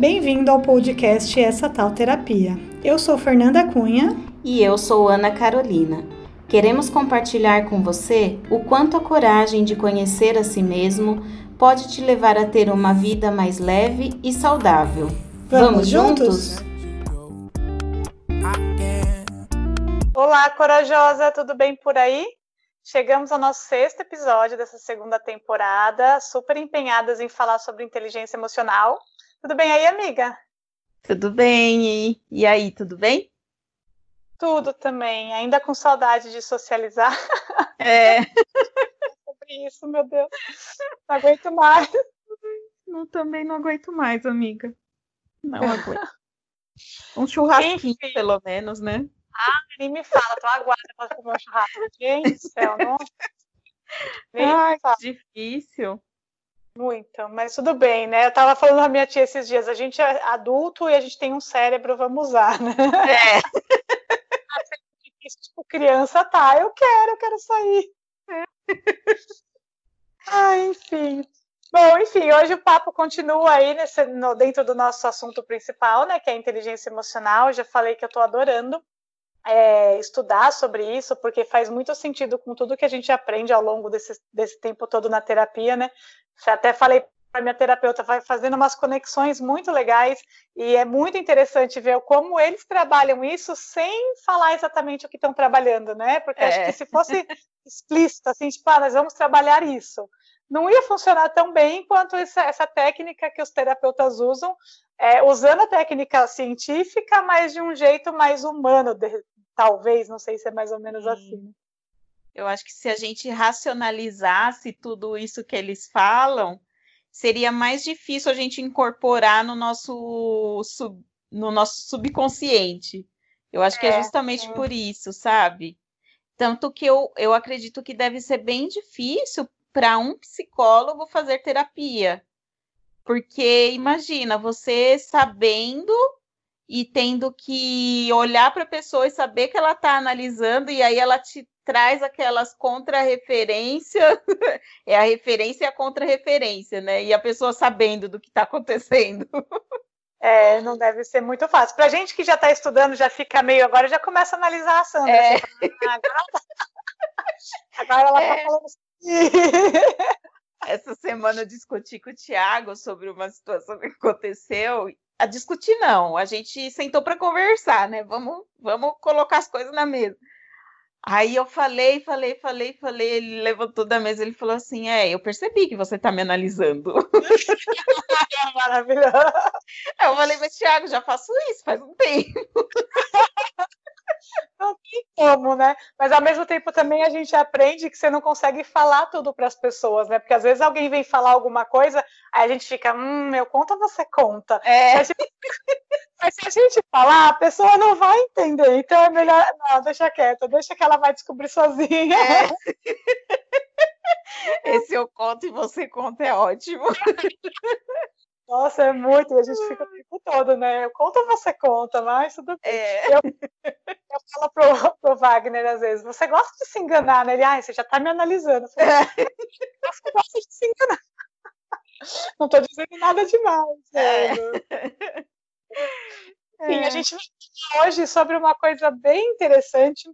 Bem-vindo ao podcast Essa Tal Terapia. Eu sou Fernanda Cunha. E eu sou Ana Carolina. Queremos compartilhar com você o quanto a coragem de conhecer a si mesmo pode te levar a ter uma vida mais leve e saudável. Vamos, Vamos juntos? Olá, corajosa, tudo bem por aí? Chegamos ao nosso sexto episódio dessa segunda temporada, super empenhadas em falar sobre inteligência emocional. Tudo bem aí, amiga? Tudo bem. E aí, tudo bem? Tudo também. Ainda com saudade de socializar. É. Sobre isso, meu Deus. Não aguento mais. Não, também não aguento mais, amiga. Não aguento. Um churrasquinho, Enfim. pelo menos, né? Ah, nem me fala, tô aguardando para comer um churrasco. Gente do céu, não? Nem Ai, que difícil. Muito, mas tudo bem, né? Eu tava falando com a minha tia esses dias, a gente é adulto e a gente tem um cérebro, vamos usar, né? É. tipo, criança tá, eu quero, eu quero sair. É. Ah, enfim. Bom, enfim, hoje o papo continua aí nesse, no, dentro do nosso assunto principal, né? Que é a inteligência emocional. Eu já falei que eu tô adorando é, estudar sobre isso, porque faz muito sentido com tudo que a gente aprende ao longo desse, desse tempo todo na terapia, né? Até falei para minha terapeuta, vai fazendo umas conexões muito legais e é muito interessante ver como eles trabalham isso sem falar exatamente o que estão trabalhando, né? Porque é. acho que se fosse explícito, assim, tipo, ah, nós vamos trabalhar isso, não ia funcionar tão bem quanto essa, essa técnica que os terapeutas usam, é, usando a técnica científica, mas de um jeito mais humano, de, talvez, não sei se é mais ou menos Sim. assim. Eu acho que se a gente racionalizasse tudo isso que eles falam, seria mais difícil a gente incorporar no nosso, sub, no nosso subconsciente. Eu acho é, que é justamente é. por isso, sabe? Tanto que eu, eu acredito que deve ser bem difícil para um psicólogo fazer terapia. Porque imagina, você sabendo e tendo que olhar para a pessoa e saber que ela está analisando, e aí ela te traz aquelas contra-referências, é a referência e a contra-referência, né? E a pessoa sabendo do que está acontecendo. É, não deve ser muito fácil. Para gente que já está estudando, já fica meio agora, já começa a analisar a Sandra. É. Assim, ah, agora, ela está é. falando Essa semana eu discuti com o Tiago sobre uma situação que aconteceu. A discutir não, a gente sentou para conversar, né? Vamos, vamos colocar as coisas na mesa. Aí eu falei, falei, falei, falei, ele levantou da mesa, ele falou assim: "É, eu percebi que você está me analisando". Maravilhoso. Eu falei: "Mas Thiago, já faço isso faz um tempo". não tem como, né? Mas ao mesmo tempo também a gente aprende que você não consegue falar tudo para as pessoas, né? Porque às vezes alguém vem falar alguma coisa, aí a gente fica, hum, eu conto você conta. É. Mas, mas, se a gente falar, a pessoa não vai entender. Então é melhor, não, deixa quieto, deixa que ela vai descobrir sozinha. É. Esse eu conto e você conta é ótimo. Nossa, é muito, a gente fica o tempo todo, né? Eu conto você conta, mas tudo bem. É. Eu, eu falo pro, pro Wagner às vezes, você gosta de se enganar, né? Ele, ah, você já tá me analisando. Eu falo, é. Você gosta de se enganar. Não tô dizendo nada demais. É. Sim, a gente vai falar hoje sobre uma coisa bem interessante,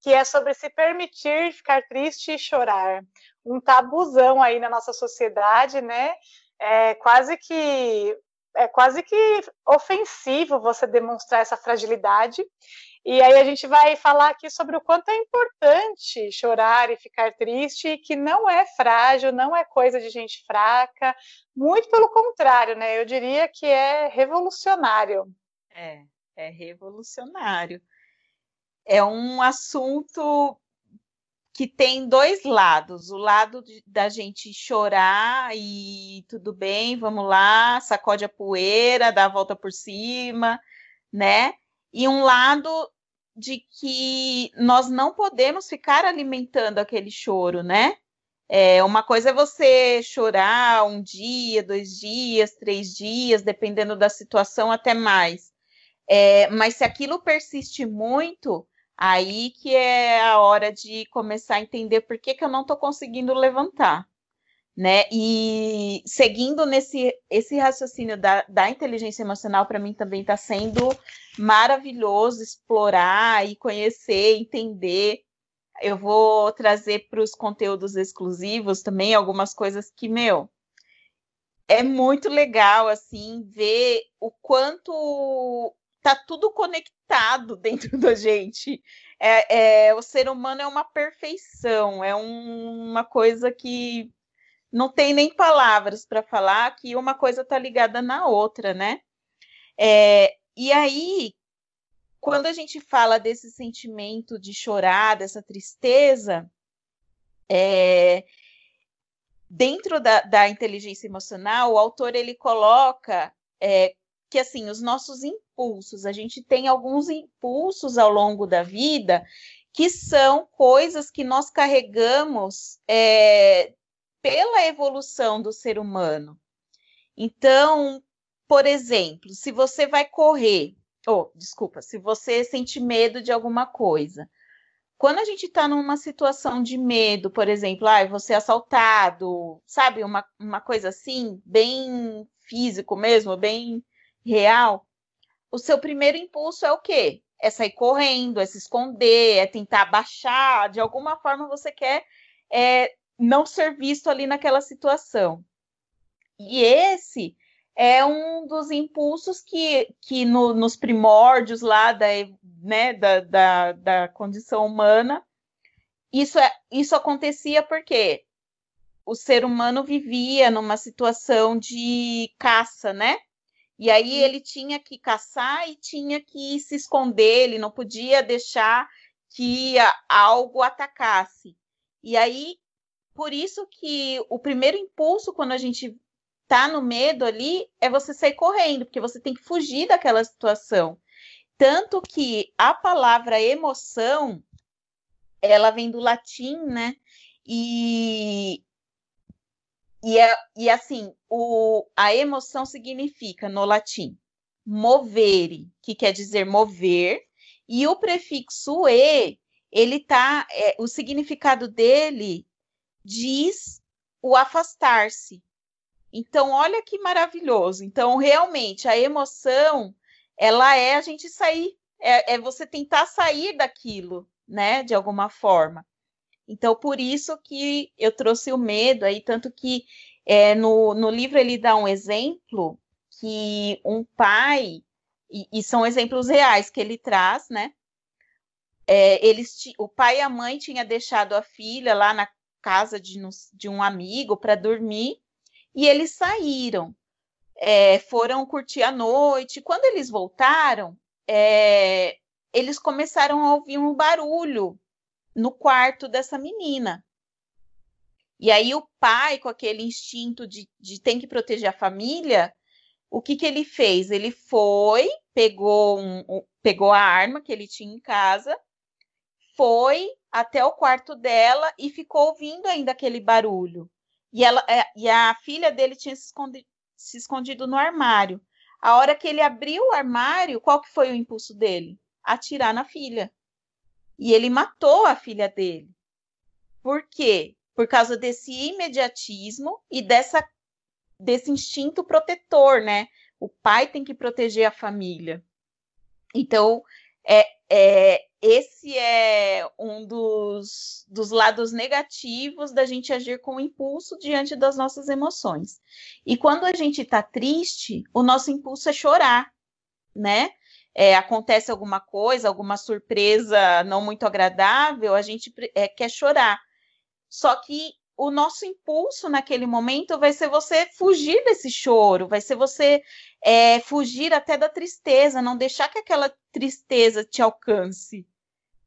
que é sobre se permitir ficar triste e chorar. Um tabuzão aí na nossa sociedade, né? É quase que é quase que ofensivo você demonstrar essa fragilidade. E aí a gente vai falar aqui sobre o quanto é importante chorar e ficar triste, que não é frágil, não é coisa de gente fraca, muito pelo contrário, né? Eu diria que é revolucionário. É, é revolucionário. É um assunto que tem dois lados, o lado de, da gente chorar e tudo bem, vamos lá, sacode a poeira, dá a volta por cima, né? E um lado de que nós não podemos ficar alimentando aquele choro, né? É, uma coisa é você chorar um dia, dois dias, três dias, dependendo da situação, até mais. É, mas se aquilo persiste muito, Aí que é a hora de começar a entender por que, que eu não estou conseguindo levantar. né? E seguindo nesse esse raciocínio da, da inteligência emocional, para mim também está sendo maravilhoso explorar e conhecer, entender. Eu vou trazer para os conteúdos exclusivos também algumas coisas que, meu, é muito legal assim ver o quanto tá tudo conectado dentro da gente. É, é, o ser humano é uma perfeição, é um, uma coisa que não tem nem palavras para falar que uma coisa está ligada na outra, né? É, e aí, quando a gente fala desse sentimento de chorar, dessa tristeza, é, dentro da, da, inteligência emocional, o autor ele coloca é, que assim os nossos impulsos, a gente tem alguns impulsos ao longo da vida que são coisas que nós carregamos é, pela evolução do ser humano. Então, por exemplo, se você vai correr, ou oh, desculpa, se você sente medo de alguma coisa, quando a gente está numa situação de medo, por exemplo, ah, você assaltado, sabe, uma, uma coisa assim, bem físico mesmo, bem real, o seu primeiro impulso é o quê? É sair correndo, é se esconder, é tentar abaixar, de alguma forma você quer é, não ser visto ali naquela situação. E esse é um dos impulsos que, que no, nos primórdios lá da, né, da, da, da condição humana, isso, é, isso acontecia porque o ser humano vivia numa situação de caça, né? E aí ele tinha que caçar e tinha que se esconder, ele não podia deixar que algo atacasse. E aí por isso que o primeiro impulso quando a gente tá no medo ali é você sair correndo, porque você tem que fugir daquela situação. Tanto que a palavra emoção, ela vem do latim, né? E, e, é, e assim, o, a emoção significa, no latim, movere, que quer dizer mover, e o prefixo e, ele tá, é, o significado dele diz o afastar-se. Então, olha que maravilhoso. Então, realmente, a emoção, ela é a gente sair, é, é você tentar sair daquilo, né, de alguma forma. Então, por isso que eu trouxe o medo aí, tanto que é, no, no livro ele dá um exemplo que um pai, e, e são exemplos reais que ele traz, né? É, eles, o pai e a mãe tinha deixado a filha lá na casa de, de um amigo para dormir e eles saíram. É, foram curtir a noite. Quando eles voltaram, é, eles começaram a ouvir um barulho no quarto dessa menina. E aí o pai, com aquele instinto de, de tem que proteger a família, o que, que ele fez? Ele foi, pegou, um, pegou a arma que ele tinha em casa, foi até o quarto dela e ficou ouvindo ainda aquele barulho. E, ela, é, e a filha dele tinha se escondido, se escondido no armário. A hora que ele abriu o armário, qual que foi o impulso dele? Atirar na filha. E ele matou a filha dele. Por quê? Por causa desse imediatismo e dessa, desse instinto protetor, né? O pai tem que proteger a família. Então, é, é, esse é um dos, dos lados negativos da gente agir com impulso diante das nossas emoções. E quando a gente está triste, o nosso impulso é chorar, né? É, acontece alguma coisa, alguma surpresa não muito agradável, a gente é, quer chorar. Só que o nosso impulso naquele momento vai ser você fugir desse choro, vai ser você é, fugir até da tristeza, não deixar que aquela tristeza te alcance.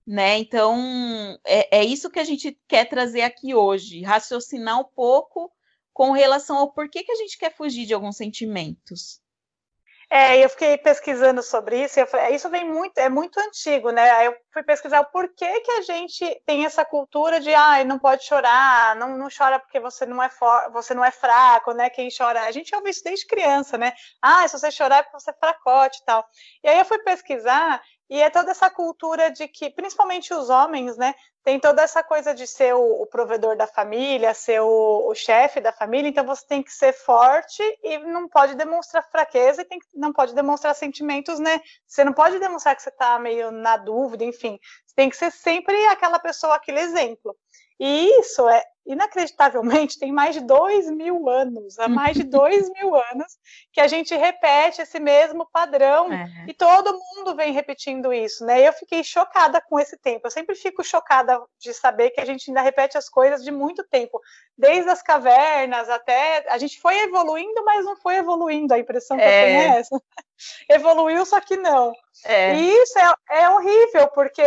Né? Então, é, é isso que a gente quer trazer aqui hoje, raciocinar um pouco com relação ao porquê que a gente quer fugir de alguns sentimentos. É, eu fiquei pesquisando sobre isso, falei, isso vem muito, é muito antigo, né? Aí eu fui pesquisar o porquê que a gente tem essa cultura de ah, não pode chorar, não, não chora porque você não é for, você não é fraco, né? Quem chora, a gente ouve isso desde criança, né? Ah, se você chorar é porque você é fracote e tal. E aí eu fui pesquisar E é toda essa cultura de que, principalmente os homens, né, tem toda essa coisa de ser o, o provedor da família, ser o, o chefe da família, então você tem que ser forte e não pode demonstrar fraqueza e tem, não pode demonstrar sentimentos, né? Você não pode demonstrar que você está meio na dúvida, enfim. Você tem que ser sempre aquela pessoa, aquele exemplo. E isso é inacreditavelmente tem mais de dois mil anos, há mais de dois mil anos que a gente repete esse mesmo padrão é. e todo mundo vem repetindo isso, né? Eu fiquei chocada com esse tempo. Eu sempre fico chocada de saber que a gente ainda repete as coisas de muito tempo, desde as cavernas até a gente foi evoluindo, mas não foi evoluindo. A impressão que é. eu tenho é essa. Evoluiu, só que não. É. E isso é, é horrível porque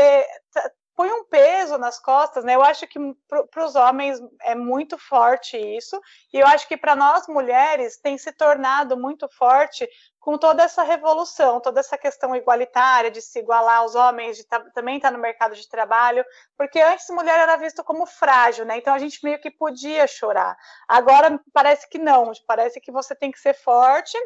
põe um peso nas costas, né? Eu acho que para os homens é muito forte isso, e eu acho que para nós mulheres tem se tornado muito forte com toda essa revolução, toda essa questão igualitária de se igualar aos homens, de também estar tá no mercado de trabalho, porque antes mulher era vista como frágil, né? Então a gente meio que podia chorar. Agora parece que não, parece que você tem que ser forte.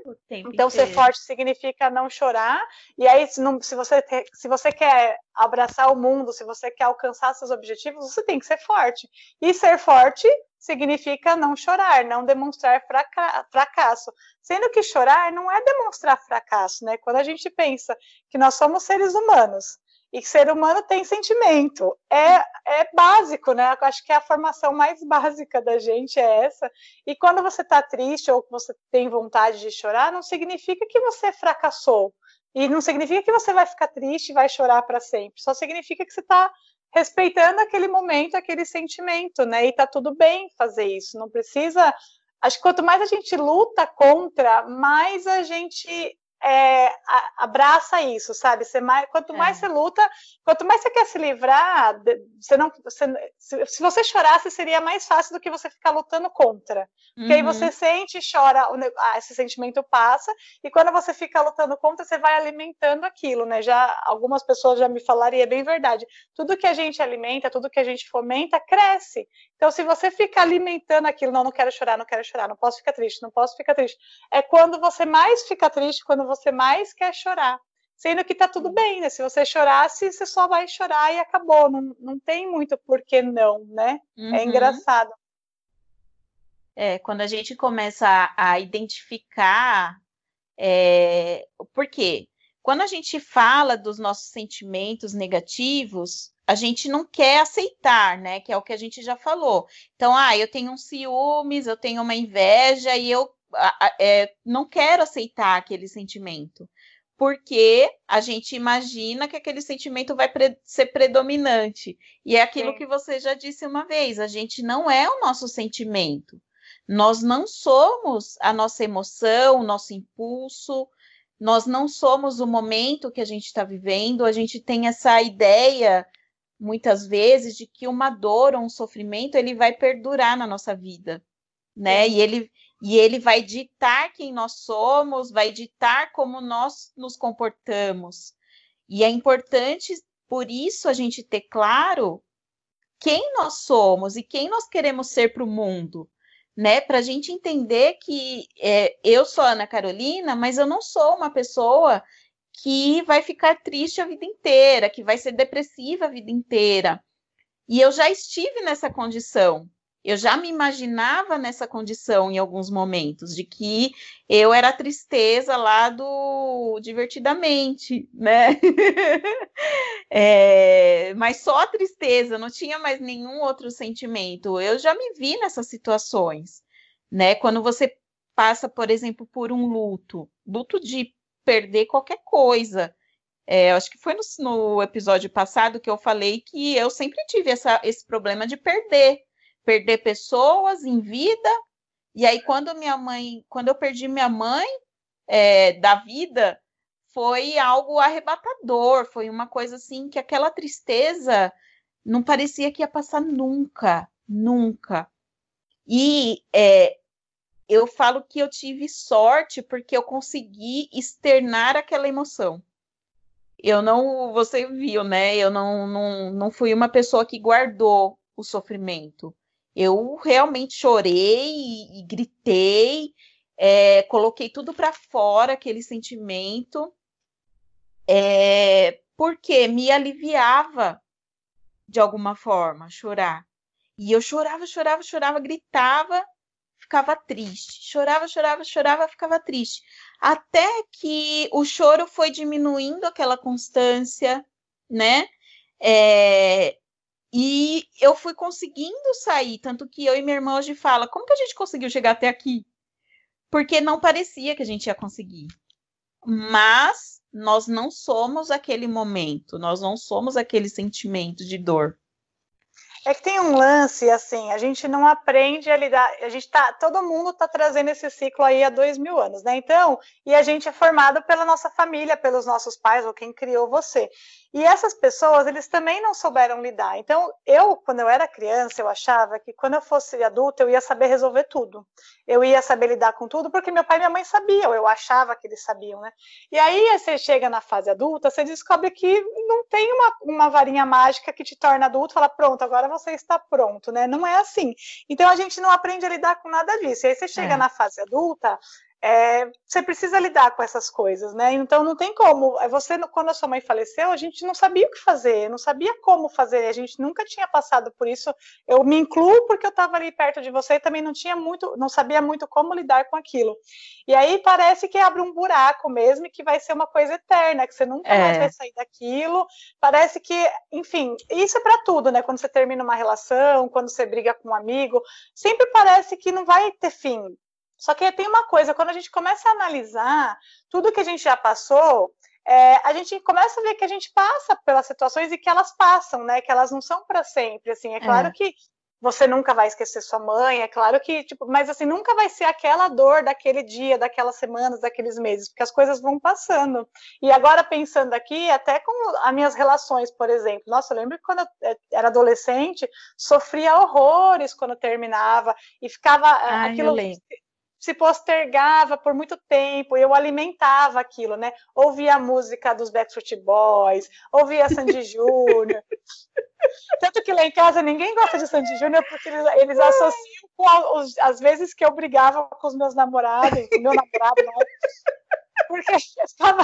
Então ser forte significa não chorar. E aí se, não, se você se você quer abraçar o mundo, se você quer alcançar seus objetivos, você tem que ser forte. E ser forte significa não chorar, não demonstrar fraca fracasso. Sendo que chorar não é demonstrar fracasso, né? Quando a gente pensa que nós somos seres humanos e que ser humano tem sentimento, é, é básico, né? Eu acho que a formação mais básica da gente é essa. E quando você está triste ou você tem vontade de chorar, não significa que você fracassou. E não significa que você vai ficar triste e vai chorar para sempre. Só significa que você está respeitando aquele momento, aquele sentimento, né? E tá tudo bem fazer isso, não precisa. Acho que quanto mais a gente luta contra, mais a gente é, abraça isso, sabe? Você mais, quanto é. mais você luta, quanto mais você quer se livrar, você não, você, se, você chorasse, seria mais fácil do que você ficar lutando contra. Porque uhum. aí você sente, chora, ah, esse sentimento passa, e quando você fica lutando contra, você vai alimentando aquilo, né? Já algumas pessoas já me falaram, e é bem verdade. Tudo que a gente alimenta, tudo que a gente fomenta, cresce. Então, se você fica alimentando aquilo, não, não quero chorar, não quero chorar, não posso ficar triste, não posso ficar triste, é quando você mais fica triste, quando você mais quer chorar. Sendo que tá tudo bem, né? Se você chorasse, você só vai chorar e acabou. Não, não tem muito por que não, né? É uhum. É engraçado. É, quando a gente começa a, a identificar. É, por quê? Quando a gente fala dos nossos sentimentos negativos, a gente não quer aceitar, né? Que é o que a gente já falou. Então, ah, eu tenho um ciúmes, eu tenho uma inveja e eu é, não quero aceitar aquele sentimento, porque a gente imagina que aquele sentimento vai pre ser predominante. E é aquilo Sim. que você já disse uma vez: a gente não é o nosso sentimento. Nós não somos a nossa emoção, o nosso impulso, nós não somos o momento que a gente está vivendo, a gente tem essa ideia muitas vezes de que uma dor ou um sofrimento ele vai perdurar na nossa vida, né? E ele e ele vai ditar quem nós somos, vai ditar como nós nos comportamos. E é importante, por isso, a gente ter claro quem nós somos e quem nós queremos ser para o mundo, né? Para a gente entender que é, eu sou Ana Carolina, mas eu não sou uma pessoa que vai ficar triste a vida inteira, que vai ser depressiva a vida inteira. E eu já estive nessa condição eu já me imaginava nessa condição em alguns momentos, de que eu era a tristeza lá do divertidamente, né? é, mas só a tristeza, não tinha mais nenhum outro sentimento. Eu já me vi nessas situações, né? Quando você passa, por exemplo, por um luto, luto de perder qualquer coisa. É, acho que foi no, no, episódio passado que eu falei que eu sempre tive essa, esse problema de perder perder pessoas em vida. E aí, quando minha mãe, quando eu perdi minha mãe é, da vida, foi algo arrebatador, foi uma coisa assim que aquela tristeza não parecia que ia passar nunca, nunca. E é, eu falo que eu tive sorte porque eu consegui externar aquela emoção. Eu não, você viu, né? Eu não, não, não fui uma pessoa que guardou o sofrimento. Eu realmente chorei e, e gritei, é, coloquei tudo para fora, aquele sentimento, é, porque me aliviava de alguma forma chorar. E eu chorava, chorava, chorava, gritava, ficava triste. Chorava, chorava, chorava, ficava triste. Até que o choro foi diminuindo aquela constância, né? É, e eu fui conseguindo sair, tanto que eu e minha irmã hoje fala, como que a gente conseguiu chegar até aqui? Porque não parecia que a gente ia conseguir. Mas nós não somos aquele momento, nós não somos aquele sentimento de dor. É que tem um lance, assim, a gente não aprende a lidar, a gente tá, todo mundo está trazendo esse ciclo aí há dois mil anos, né? Então, e a gente é formado pela nossa família, pelos nossos pais ou quem criou você. E essas pessoas, eles também não souberam lidar. Então, eu, quando eu era criança, eu achava que quando eu fosse adulta, eu ia saber resolver tudo. Eu ia saber lidar com tudo, porque meu pai e minha mãe sabiam, eu achava que eles sabiam, né? E aí, você chega na fase adulta, você descobre que não tem uma, uma varinha mágica que te torna adulto fala, pronto, agora você está pronto, né? Não é assim. Então, a gente não aprende a lidar com nada disso. E aí, você chega é. na fase adulta, é, você precisa lidar com essas coisas, né? Então não tem como. É, você, quando a sua mãe faleceu, a gente não sabia o que fazer, não sabia como fazer, a gente nunca tinha passado por isso. Eu me incluo porque eu estava ali perto de você e também não tinha muito, não sabia muito como lidar com aquilo. E aí parece que abre um buraco mesmo e que vai ser uma coisa eterna, que você nunca é. mais vai sair daquilo. Parece que, enfim, isso é para tudo, né? Quando você termina uma relação, quando você briga com um amigo, sempre parece que não vai ter fim só que tem uma coisa, quando a gente começa a analisar tudo que a gente já passou, é, a gente começa a ver que a gente passa pelas situações e que elas passam, né? Que elas não são para sempre. Assim, é claro é. que você nunca vai esquecer sua mãe, é claro que, tipo, mas assim, nunca vai ser aquela dor daquele dia, daquelas semanas, daqueles meses, porque as coisas vão passando. E agora pensando aqui, até com as minhas relações, por exemplo, nossa, eu lembro que quando eu é, era adolescente, sofria horrores quando terminava e ficava Ai, aquilo se postergava por muito tempo, eu alimentava aquilo, né? Ouvia a música dos Backstreet Boys, ouvia Sandy Júnior. Tanto que lá em casa ninguém gosta de Sandy Júnior porque eles, eles associam com as vezes que eu brigava com os meus namorados, com meu namorado, né? porque estava.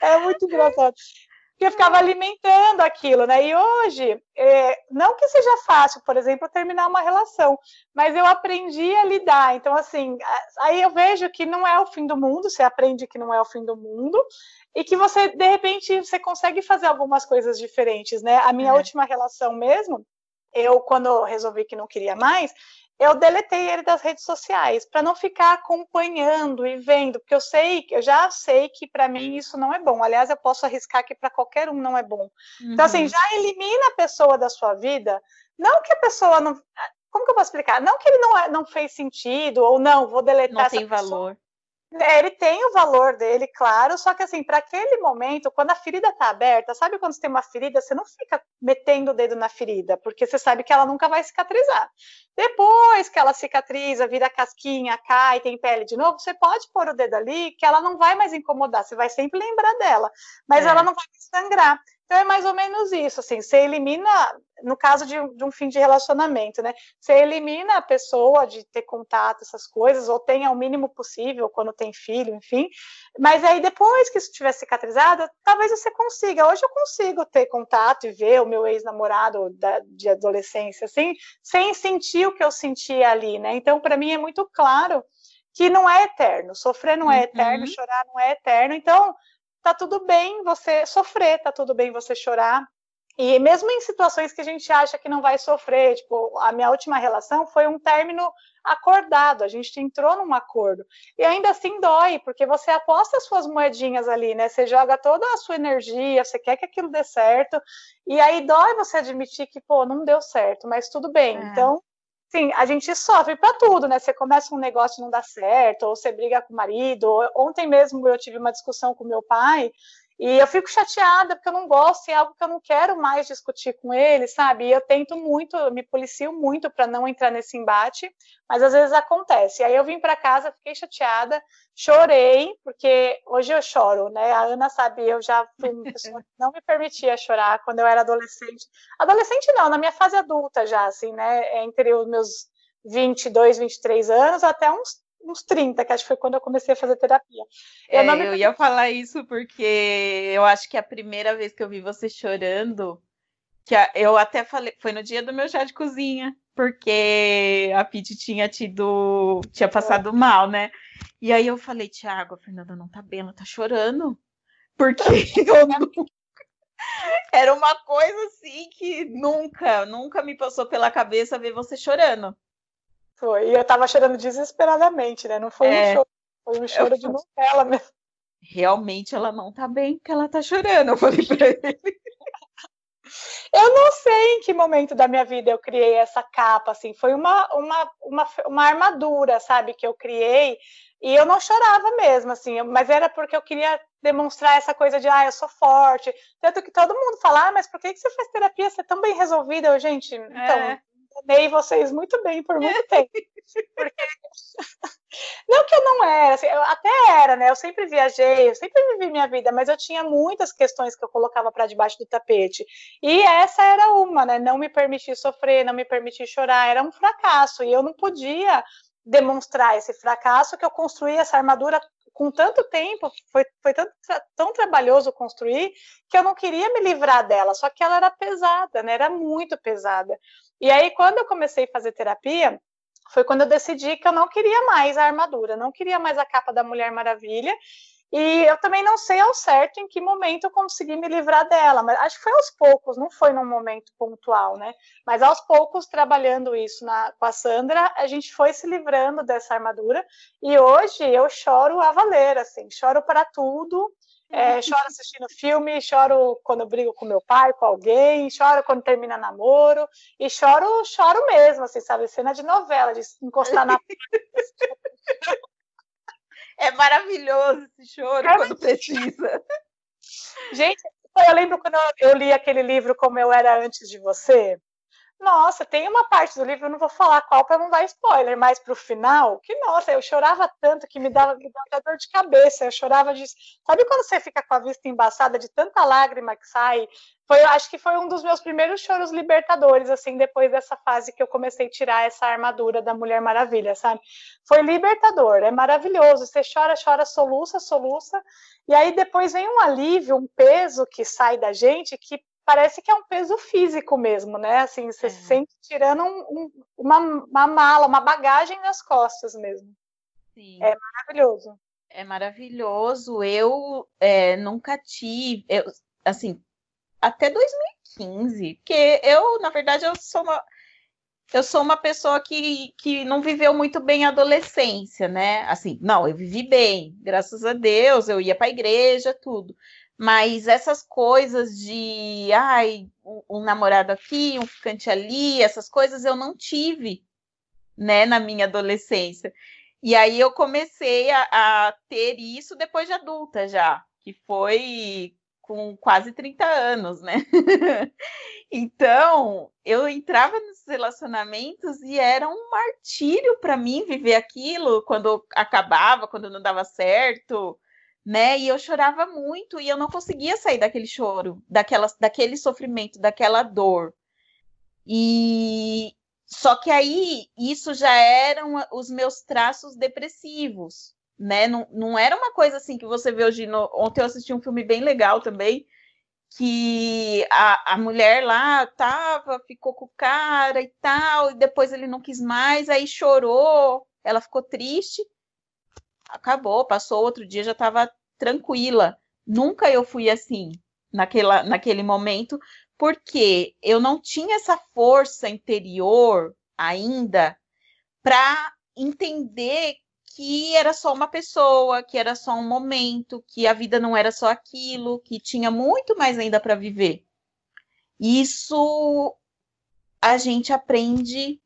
É muito engraçado que eu ficava alimentando aquilo, né? E hoje, é, não que seja fácil, por exemplo, terminar uma relação, mas eu aprendi a lidar. Então, assim, aí eu vejo que não é o fim do mundo, você aprende que não é o fim do mundo, e que você, de repente, você consegue fazer algumas coisas diferentes, né? A minha é. última relação mesmo, eu, quando resolvi que não queria mais, eu deletei ele das redes sociais para não ficar acompanhando e vendo, porque eu sei, eu já sei que para mim isso não é bom. Aliás, eu posso arriscar que para qualquer um não é bom. Uhum. Então, assim, uhum. já elimina a pessoa da sua vida. Não que a pessoa não. Como que eu posso explicar? Não que ele não, é, não fez sentido, ou não, vou deletar não tem pessoa. valor. É, ele tem o valor dele, claro, só que assim, para aquele momento, quando a ferida está aberta, sabe quando você tem uma ferida, você não fica metendo o dedo na ferida, porque você sabe que ela nunca vai cicatrizar. Depois que ela cicatriza, vira casquinha, cai, tem pele de novo, você pode pôr o dedo ali, que ela não vai mais incomodar, você vai sempre lembrar dela, mas é. ela não vai sangrar. Então é mais ou menos isso, assim, você elimina, no caso de, de, um fim de relacionamento, né? Você elimina a pessoa de ter contato, essas coisas, ou tenha o mínimo possível quando tem filho, enfim. Mas aí depois que isso estiver cicatrizado, talvez você consiga. Hoje eu consigo ter contato e ver o meu ex-namorado de adolescência, assim, sem sentir o que eu sentia ali, né? Então, para mim é muito claro que não é eterno. Sofrer não é uhum. eterno, chorar não é eterno. Então, tá tudo bem você sofrer, tá tudo bem você chorar. E mesmo em situações que a gente acha que não vai sofrer, tipo, a minha última relação foi um término acordado, a gente entrou num acordo. E ainda assim dói, porque você aposta as suas moedinhas ali, né? Você joga toda a sua energia, você quer que aquilo dê certo, e aí dói você admitir que, pô, não deu certo, mas tudo bem. É. Então, Sim, a gente sofre para tudo, né? Você começa um negócio e não dá certo, ou você briga com o marido. Ontem mesmo eu tive uma discussão com meu pai e eu fico chateada porque eu não gosto, e é algo que eu não quero mais discutir com ele, sabe? E eu tento muito, eu me policio muito para não entrar nesse embate, mas às vezes acontece. Aí eu vim para casa, fiquei chateada, chorei, porque hoje eu choro, né? A Ana sabe, eu já fui uma pessoa que não me permitia chorar quando eu era adolescente. Adolescente não, na minha fase adulta já, assim, né? Entre os meus 22, 23 anos até uns uns 30, que acho que foi quando eu comecei a fazer terapia. Eu, é, me... eu ia falar isso porque eu acho que a primeira vez que eu vi você chorando, que eu até falei, foi no dia do meu chá de cozinha, porque a Pete tinha tido, tinha passado mal, né? E aí eu falei, Tiago, a Fernanda não tá bem, ela tá chorando. Porque eu nunca... Era uma coisa assim que nunca, nunca me passou pela cabeça ver você chorando. Foi, e eu tava chorando desesperadamente, né? Não foi é, um choro, foi um choro eu... de novela mesmo. Realmente ela não tá bem, porque ela tá chorando, eu falei pra ele. Eu não sei em que momento da minha vida eu criei essa capa, assim, foi uma, uma, uma, uma armadura, sabe, que eu criei, e eu não chorava mesmo, assim, mas era porque eu queria demonstrar essa coisa de, ah, eu sou forte, tanto que todo mundo fala, ah, mas por que, que você faz terapia, você é tão bem resolvida, eu, gente, então, é enganei vocês muito bem por muito tempo. Porque... Não que eu não era, assim, eu até era, né? Eu sempre viajei, eu sempre vivi minha vida, mas eu tinha muitas questões que eu colocava para debaixo do tapete. E essa era uma, né? Não me permitir sofrer, não me permitir chorar, era um fracasso. E eu não podia demonstrar esse fracasso que eu construí essa armadura com tanto tempo, foi, foi tão, tão trabalhoso construir, que eu não queria me livrar dela, só que ela era pesada, né? Era muito pesada. E aí, quando eu comecei a fazer terapia, foi quando eu decidi que eu não queria mais a armadura, não queria mais a capa da Mulher Maravilha. E eu também não sei ao certo em que momento eu consegui me livrar dela, mas acho que foi aos poucos, não foi num momento pontual, né? Mas aos poucos, trabalhando isso na, com a Sandra, a gente foi se livrando dessa armadura. E hoje eu choro a valer, assim, choro para tudo. É, choro assistindo filme, choro quando brigo com meu pai, com alguém, choro quando termina namoro, e choro, choro mesmo, assim, sabe? Cena de novela, de encostar na. é maravilhoso esse choro é quando precisa. Gente, eu lembro quando eu li aquele livro Como Eu Era Antes de Você. Nossa, tem uma parte do livro, eu não vou falar qual para não dar spoiler, mas para o final, que nossa, eu chorava tanto que me dava, me dava dor de cabeça. Eu chorava de. Sabe quando você fica com a vista embaçada de tanta lágrima que sai? Foi, acho que foi um dos meus primeiros choros libertadores, assim, depois dessa fase que eu comecei a tirar essa armadura da Mulher Maravilha, sabe? Foi libertador, é maravilhoso. Você chora, chora, soluça, soluça, e aí depois vem um alívio, um peso que sai da gente que parece que é um peso físico mesmo, né? Assim, você é. se sente tirando um, um, uma, uma mala, uma bagagem nas costas mesmo. Sim. É maravilhoso. É maravilhoso. Eu é, nunca tive, eu, assim, até 2015, porque eu, na verdade, eu sou uma, eu sou uma pessoa que, que não viveu muito bem a adolescência, né? Assim, não, eu vivi bem, graças a Deus, eu ia para a igreja, tudo. Mas essas coisas de, ai, um, namorado aqui, um ficante ali, essas coisas eu não tive, né, na minha adolescência. E aí eu comecei a, a ter isso depois de adulta já, que foi com quase 30 anos, né? então, eu entrava nos relacionamentos e era um martírio para mim viver aquilo quando acabava, quando não dava certo né? E eu chorava muito e eu não conseguia sair daquele choro, daquela, daquele sofrimento, daquela dor. E só que aí isso já eram os meus traços depressivos, né? Não, não era uma coisa assim que você vê hoje. No... Ontem eu assisti um filme bem legal também, que a, a mulher lá tava, ficou com o cara e tal, e depois ele não quis mais, aí chorou, ela ficou triste acabou, passou outro dia, já estava tranquila. Nunca eu fui assim naquela, naquele momento, porque eu não tinha essa força interior ainda para entender que era só uma pessoa, que era só um momento, que a vida não era só aquilo, que tinha muito mais ainda para viver. Isso a gente aprende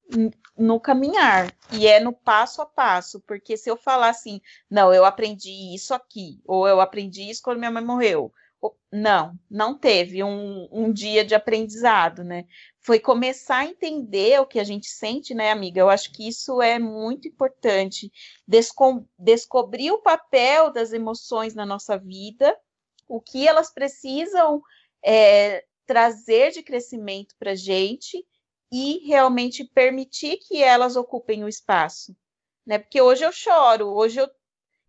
no caminhar e é no passo a passo, porque se eu falar assim, não, eu aprendi isso aqui, ou eu aprendi isso quando minha mãe morreu, não, não teve um, um dia de aprendizado, né? Foi começar a entender o que a gente sente, né, amiga? Eu acho que isso é muito importante. Desco descobrir o papel das emoções na nossa vida, o que elas precisam é, trazer de crescimento para a gente e realmente permitir que elas ocupem o espaço, né? Porque hoje eu choro, hoje eu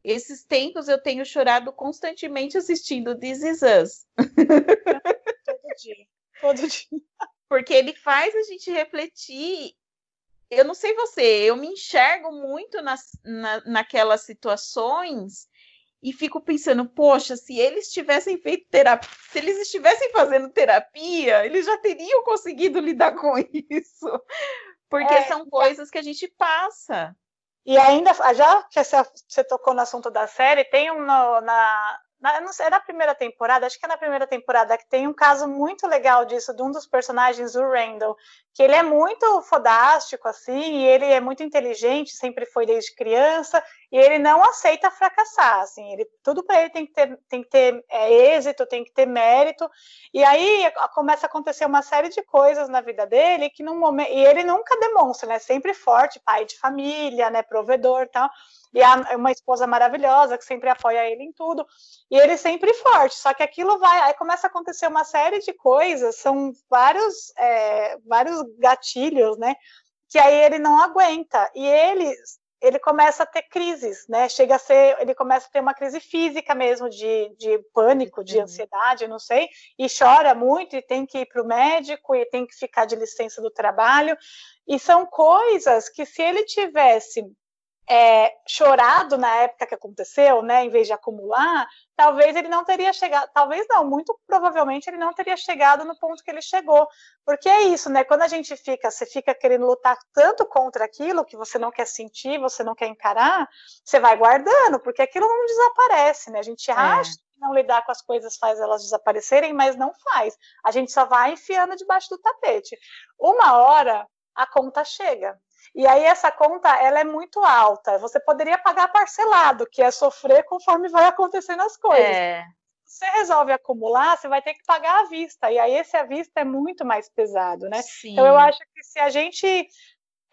esses tempos eu tenho chorado constantemente assistindo This Is Us. Todo dia. Todo dia. Porque ele faz a gente refletir. Eu não sei você, eu me enxergo muito nas, na, naquelas situações e fico pensando, poxa, se eles tivessem feito terapia, se eles estivessem fazendo terapia, eles já teriam conseguido lidar com isso. Porque é, são coisas que a gente passa. E ainda, já que você tocou no assunto da série, tem um no, na, na, não sei, é da primeira temporada, acho que é na primeira temporada, que tem um caso muito legal disso, de um dos personagens, o Randall, que ele é muito fodástico, assim, e ele é muito inteligente, sempre foi desde criança, e ele não aceita fracassar, assim, ele, tudo para ele tem que ter, tem que ter é, êxito, tem que ter mérito, e aí começa a acontecer uma série de coisas na vida dele, que no momento, e ele nunca demonstra, né, sempre forte, pai de família, né, provedor tal, e é uma esposa maravilhosa que sempre apoia ele em tudo, e ele sempre forte, só que aquilo vai, aí começa a acontecer uma série de coisas, são vários, é, vários gatilhos, né, que aí ele não aguenta, e ele ele começa a ter crises, né? Chega a ser, ele começa a ter uma crise física mesmo, de, de pânico, de uhum. ansiedade, não sei, e chora muito e tem que ir para o médico e tem que ficar de licença do trabalho. E são coisas que se ele tivesse é, chorado na época que aconteceu, né, em vez de acumular, talvez ele não teria chegado, talvez não, muito provavelmente ele não teria chegado no ponto que ele chegou, porque é isso, né, quando a gente fica, você fica querendo lutar tanto contra aquilo que você não quer sentir, você não quer encarar, você vai guardando, porque aquilo não desaparece, né, a gente é. acha que não lidar com as coisas faz elas desaparecerem, mas não faz, a gente só vai enfiando debaixo do tapete. Uma hora a conta chega, e aí essa conta ela é muito alta. Você poderia pagar parcelado, que é sofrer conforme vai acontecendo as coisas. É. Você resolve acumular, você vai ter que pagar à vista. E aí esse à vista é muito mais pesado, né? Sim. Então eu acho que se a gente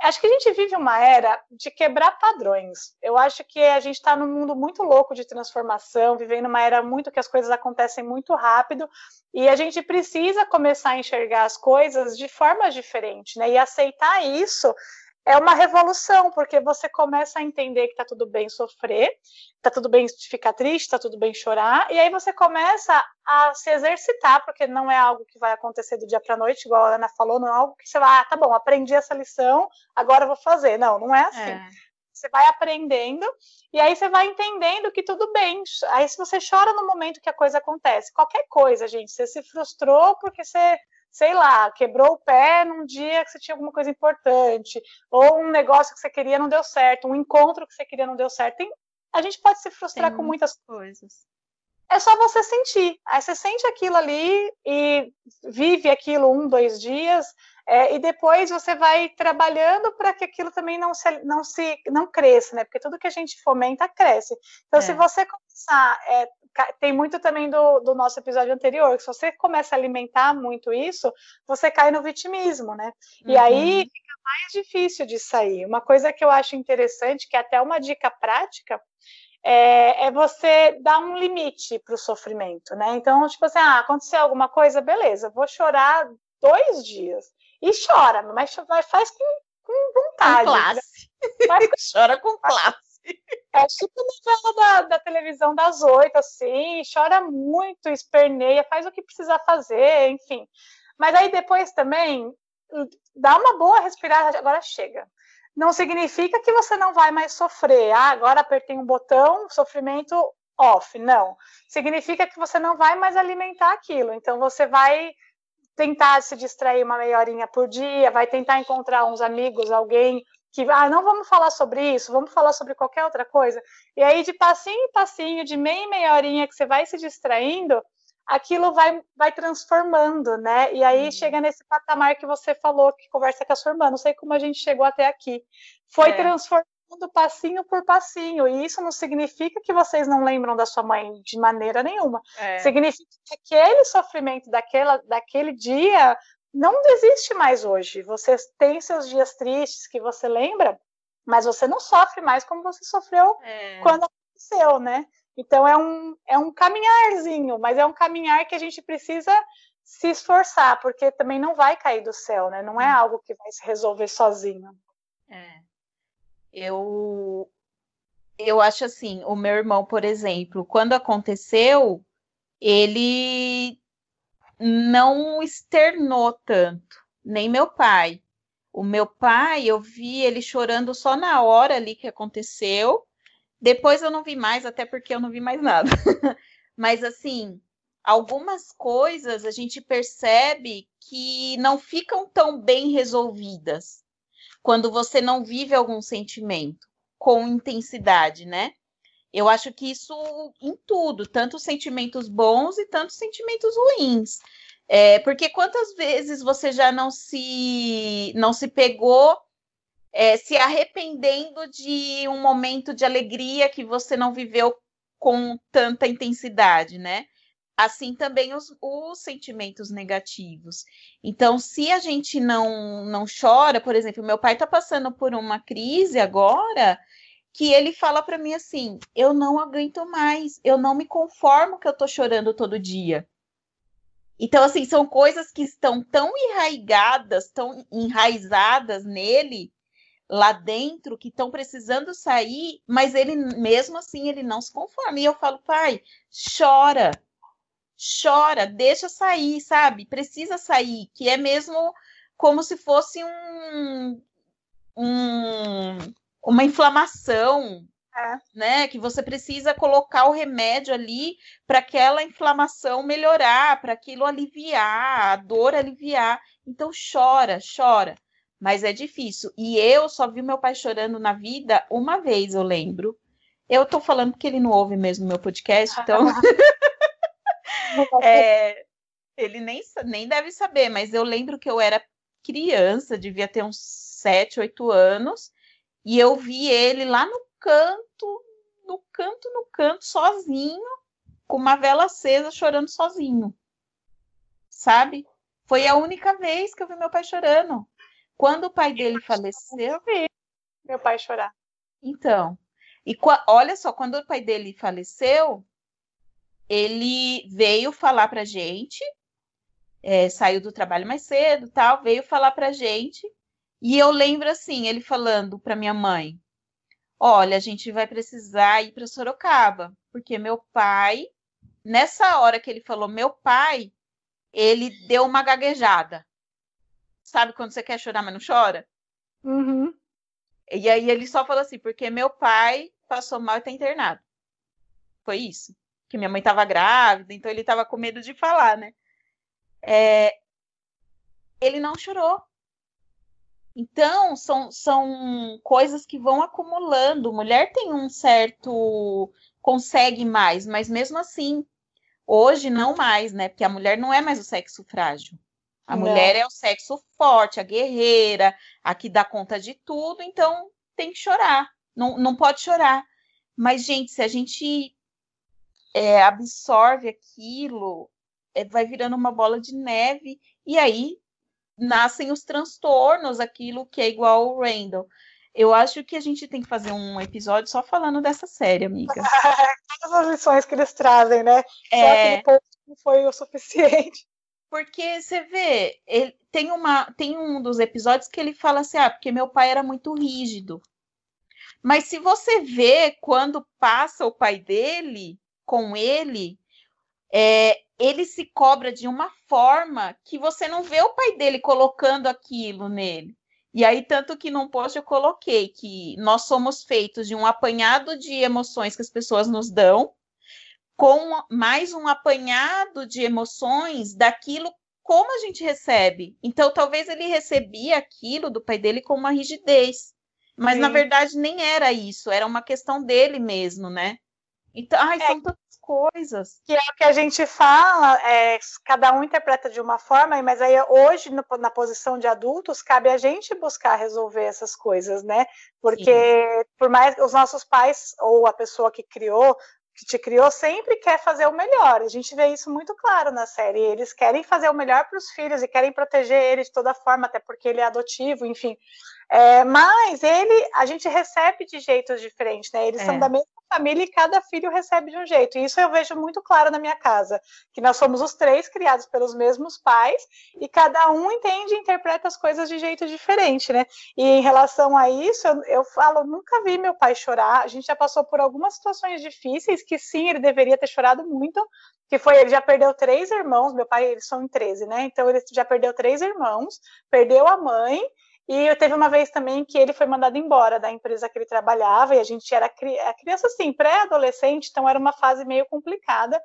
acho que a gente vive uma era de quebrar padrões. Eu acho que a gente está num mundo muito louco de transformação, vivendo uma era muito que as coisas acontecem muito rápido, e a gente precisa começar a enxergar as coisas de formas diferentes, né? E aceitar isso é uma revolução, porque você começa a entender que tá tudo bem sofrer, tá tudo bem ficar triste, tá tudo bem chorar, e aí você começa a se exercitar, porque não é algo que vai acontecer do dia para noite, igual a Ana falou, não é algo que você vai, ah, tá bom, aprendi essa lição, agora eu vou fazer. Não, não é assim. É. Você vai aprendendo e aí você vai entendendo que tudo bem. Aí se você chora no momento que a coisa acontece, qualquer coisa, gente, você se frustrou porque você sei lá, quebrou o pé num dia que você tinha alguma coisa importante, ou um negócio que você queria não deu certo, um encontro que você queria não deu certo. Tem, a gente pode se frustrar Tem com muitas coisas. É só você sentir. Aí você sente aquilo ali e vive aquilo um, dois dias, é, e depois você vai trabalhando para que aquilo também não se, não se não cresça, né? Porque tudo que a gente fomenta cresce. Então, é. se você começar é, tem muito também do, do nosso episódio anterior, que se você começa a alimentar muito isso, você cai no vitimismo, né? E uhum. aí fica mais difícil de sair. Uma coisa que eu acho interessante, que é até uma dica prática, é, é você dar um limite para o sofrimento, né? Então, tipo assim, ah, aconteceu alguma coisa, beleza, vou chorar dois dias. E chora, mas, mas faz com, com vontade. Com classe. Faz, chora com classe. É tipo novela da, da televisão das oito, assim, chora muito, esperneia, faz o que precisa fazer, enfim. Mas aí depois também dá uma boa respirada, agora chega. Não significa que você não vai mais sofrer. Ah, agora apertei um botão, sofrimento off. Não. Significa que você não vai mais alimentar aquilo. Então você vai tentar se distrair uma meia horinha por dia, vai tentar encontrar uns amigos, alguém que ah, não vamos falar sobre isso, vamos falar sobre qualquer outra coisa. E aí, de passinho em passinho, de meia em meia horinha que você vai se distraindo, aquilo vai, vai transformando, né? E aí uhum. chega nesse patamar que você falou, que conversa com a sua irmã, não sei como a gente chegou até aqui. Foi é. transformando passinho por passinho, e isso não significa que vocês não lembram da sua mãe de maneira nenhuma. É. Significa que aquele sofrimento daquela, daquele dia não existe mais hoje. Você tem seus dias tristes que você lembra, mas você não sofre mais como você sofreu é. quando aconteceu, né? Então é um, é um caminharzinho, mas é um caminhar que a gente precisa se esforçar, porque também não vai cair do céu, né? Não é hum. algo que vai se resolver sozinho. É. Eu eu acho assim, o meu irmão, por exemplo, quando aconteceu, ele não externou tanto, nem meu pai. O meu pai, eu vi ele chorando só na hora ali que aconteceu. Depois eu não vi mais, até porque eu não vi mais nada. Mas assim, algumas coisas a gente percebe que não ficam tão bem resolvidas quando você não vive algum sentimento com intensidade, né? Eu acho que isso em tudo, tanto sentimentos bons e tanto sentimentos ruins. É, porque quantas vezes você já não se não se pegou é, se arrependendo de um momento de alegria que você não viveu com tanta intensidade, né? Assim também os, os sentimentos negativos. Então, se a gente não não chora, por exemplo, meu pai está passando por uma crise agora que ele fala para mim assim: eu não aguento mais, eu não me conformo que eu tô chorando todo dia. Então, assim, são coisas que estão tão enraigadas, tão enraizadas nele, lá dentro, que estão precisando sair, mas ele, mesmo assim, ele não se conforma. E eu falo, pai, chora, chora, deixa sair, sabe? Precisa sair, que é mesmo como se fosse um, um uma inflamação, é. né? Que você precisa colocar o remédio ali para aquela inflamação melhorar, para aquilo aliviar, a dor aliviar. Então chora, chora. Mas é difícil. E eu só vi meu pai chorando na vida uma vez, eu lembro. Eu tô falando porque ele não ouve mesmo meu podcast, então. é, ele nem, nem deve saber, mas eu lembro que eu era criança, devia ter uns 7, 8 anos, e eu vi ele lá no canto, no canto, no canto, sozinho, com uma vela acesa, chorando sozinho. Sabe? Foi a única vez que eu vi meu pai chorando. Quando o pai dele faleceu. Eu vi meu pai chorar. Então. E olha só, quando o pai dele faleceu, ele veio falar pra gente, é, saiu do trabalho mais cedo, tal, veio falar pra gente e eu lembro assim, ele falando para minha mãe: "Olha, a gente vai precisar ir para Sorocaba, porque meu pai, nessa hora que ele falou meu pai, ele deu uma gaguejada. Sabe quando você quer chorar, mas não chora? Uhum. E aí ele só falou assim, porque meu pai passou mal e tá internado. Foi isso. Que minha mãe estava grávida, então ele estava com medo de falar, né? É... Ele não chorou. Então, são, são coisas que vão acumulando. Mulher tem um certo. consegue mais, mas mesmo assim, hoje não mais, né? Porque a mulher não é mais o sexo frágil. A não. mulher é o sexo forte, a guerreira, a que dá conta de tudo, então tem que chorar. Não, não pode chorar. Mas, gente, se a gente é, absorve aquilo, é, vai virando uma bola de neve, e aí nascem os transtornos, aquilo que é igual o Randall. Eu acho que a gente tem que fazer um episódio só falando dessa série, amiga. Todas as lições que eles trazem, né? É... Só aquele ponto não foi o suficiente. Porque você vê, ele, tem, uma, tem um dos episódios que ele fala assim: ah, porque meu pai era muito rígido. Mas se você vê quando passa o pai dele com ele, é, ele se cobra de uma forma que você não vê o pai dele colocando aquilo nele. E aí, tanto que num post eu coloquei que nós somos feitos de um apanhado de emoções que as pessoas nos dão, com mais um apanhado de emoções daquilo como a gente recebe. Então, talvez ele recebia aquilo do pai dele com uma rigidez. Mas, Sim. na verdade, nem era isso. Era uma questão dele mesmo, né? Então, ai, é. são tantas coisas. Que é o que a gente fala, é, cada um interpreta de uma forma, mas aí hoje, no, na posição de adultos, cabe a gente buscar resolver essas coisas, né? Porque Sim. por mais os nossos pais ou a pessoa que criou, que te criou, sempre quer fazer o melhor. A gente vê isso muito claro na série. Eles querem fazer o melhor para os filhos e querem proteger ele de toda forma, até porque ele é adotivo, enfim. É, mas ele, a gente recebe de jeitos diferentes, né? Eles é. são da mesma família e cada filho recebe de um jeito. E isso eu vejo muito claro na minha casa, que nós somos os três criados pelos mesmos pais e cada um entende e interpreta as coisas de jeito diferente, né? E em relação a isso, eu, eu falo, nunca vi meu pai chorar. A gente já passou por algumas situações difíceis que sim, ele deveria ter chorado muito, que foi ele já perdeu três irmãos, meu pai, eles são em 13, né? Então ele já perdeu três irmãos, perdeu a mãe e teve uma vez também que ele foi mandado embora da empresa que ele trabalhava, e a gente era criança assim, pré-adolescente, então era uma fase meio complicada,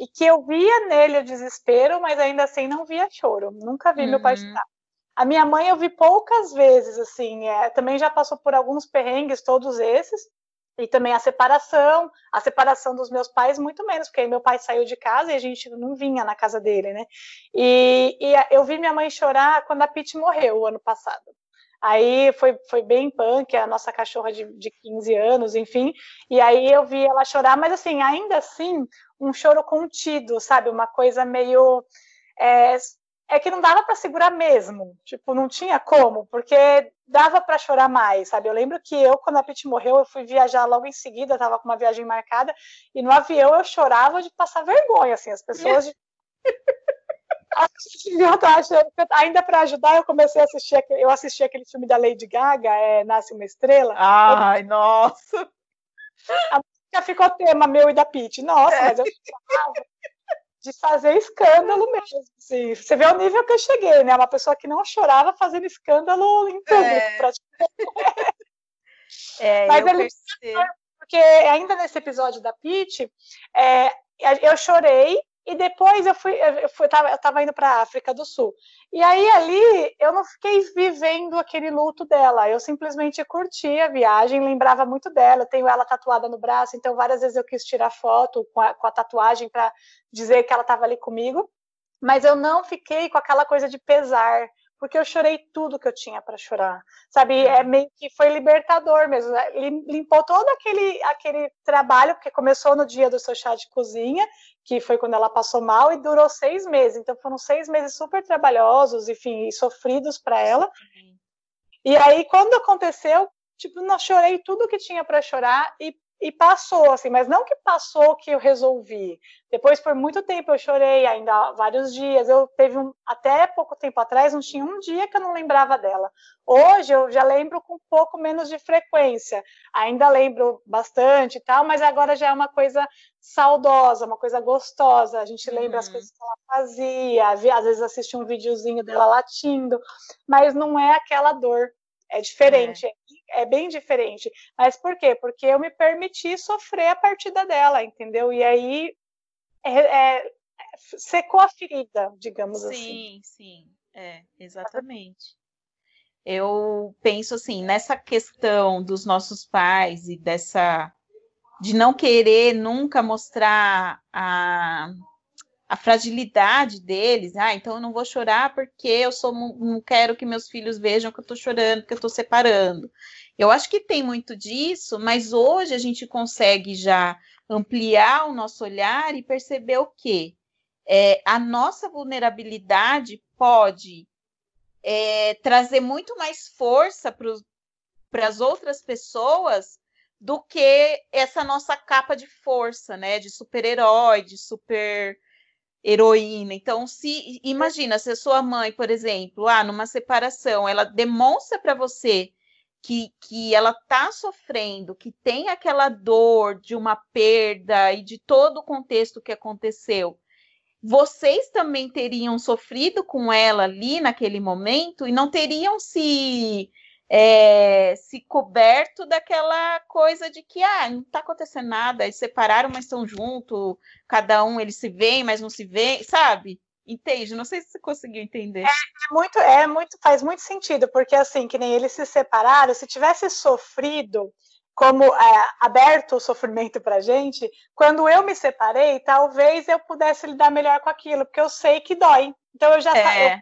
e que eu via nele o desespero, mas ainda assim não via choro. Nunca vi uhum. meu pai uhum. chorar. A minha mãe eu vi poucas vezes, assim, é, também já passou por alguns perrengues, todos esses, e também a separação, a separação dos meus pais, muito menos, porque aí meu pai saiu de casa e a gente não vinha na casa dele, né? E, e eu vi minha mãe chorar quando a Pete morreu o ano passado. Aí foi, foi bem punk, a nossa cachorra de, de 15 anos, enfim. E aí eu vi ela chorar, mas assim, ainda assim, um choro contido, sabe? Uma coisa meio. É, é que não dava para segurar mesmo, tipo, não tinha como, porque dava para chorar mais, sabe? Eu lembro que eu, quando a Pete morreu, eu fui viajar logo em seguida, estava com uma viagem marcada, e no avião eu chorava de passar vergonha, assim, as pessoas. eu tô achando que ainda para ajudar, eu comecei a assistir aquele, eu assisti aquele filme da Lady Gaga, é, Nasce uma Estrela. Ai, eu... nossa! A música ficou tema meu e da Pete. Nossa, é. mas eu de fazer escândalo mesmo. Assim. Você vê o nível que eu cheguei, né? Uma pessoa que não chorava fazendo escândalo em público, é. praticamente. É, mas ele porque ainda nesse episódio da Pete, é, eu chorei e depois eu fui, eu fui, tava, eu tava indo para a África do Sul. E aí ali eu não fiquei vivendo aquele luto dela. Eu simplesmente curti a viagem, lembrava muito dela. Eu tenho ela tatuada no braço, então várias vezes eu quis tirar foto com a, com a tatuagem para dizer que ela estava ali comigo. Mas eu não fiquei com aquela coisa de pesar porque eu chorei tudo que eu tinha para chorar, sabe? É meio que foi libertador mesmo, né? limpou todo aquele aquele trabalho porque começou no dia do seu chá de cozinha, que foi quando ela passou mal e durou seis meses. Então foram seis meses super trabalhosos, enfim, e sofridos para ela. E aí quando aconteceu, tipo, não chorei tudo que tinha para chorar e e passou, assim, mas não que passou que eu resolvi. Depois, por muito tempo, eu chorei, ainda vários dias. Eu teve um, até pouco tempo atrás, não tinha um dia que eu não lembrava dela. Hoje eu já lembro com um pouco menos de frequência. Ainda lembro bastante e tal, mas agora já é uma coisa saudosa, uma coisa gostosa. A gente lembra as uhum. coisas que ela fazia, às vezes assiste um videozinho dela latindo, mas não é aquela dor é diferente, é. É. bem diferente. Mas por quê? Porque eu me permiti sofrer a partida dela, entendeu? E aí é, é, secou a ferida, digamos sim, assim. Sim, sim, é, exatamente. Eu penso assim, nessa questão dos nossos pais e dessa de não querer nunca mostrar a, a fragilidade deles. Ah, então eu não vou chorar porque eu sou não quero que meus filhos vejam que eu estou chorando, que eu estou separando. Eu acho que tem muito disso, mas hoje a gente consegue já ampliar o nosso olhar e perceber o que é, a nossa vulnerabilidade pode é, trazer muito mais força para as outras pessoas do que essa nossa capa de força, né? De super-herói, de super heroína. Então, se imagina se a sua mãe, por exemplo, ah, numa separação, ela demonstra para você que, que ela está sofrendo, que tem aquela dor de uma perda e de todo o contexto que aconteceu. Vocês também teriam sofrido com ela ali naquele momento e não teriam se é, se coberto daquela coisa de que ah, não está acontecendo nada, eles separaram, mas estão juntos, cada um eles se veem, mas não se veem, sabe? Entende? Não sei se você conseguiu entender. É, é, muito, é muito, faz muito sentido, porque assim, que nem eles se separaram, se tivesse sofrido como é, aberto o sofrimento para gente, quando eu me separei, talvez eu pudesse lidar melhor com aquilo, porque eu sei que dói. Então eu já é. eu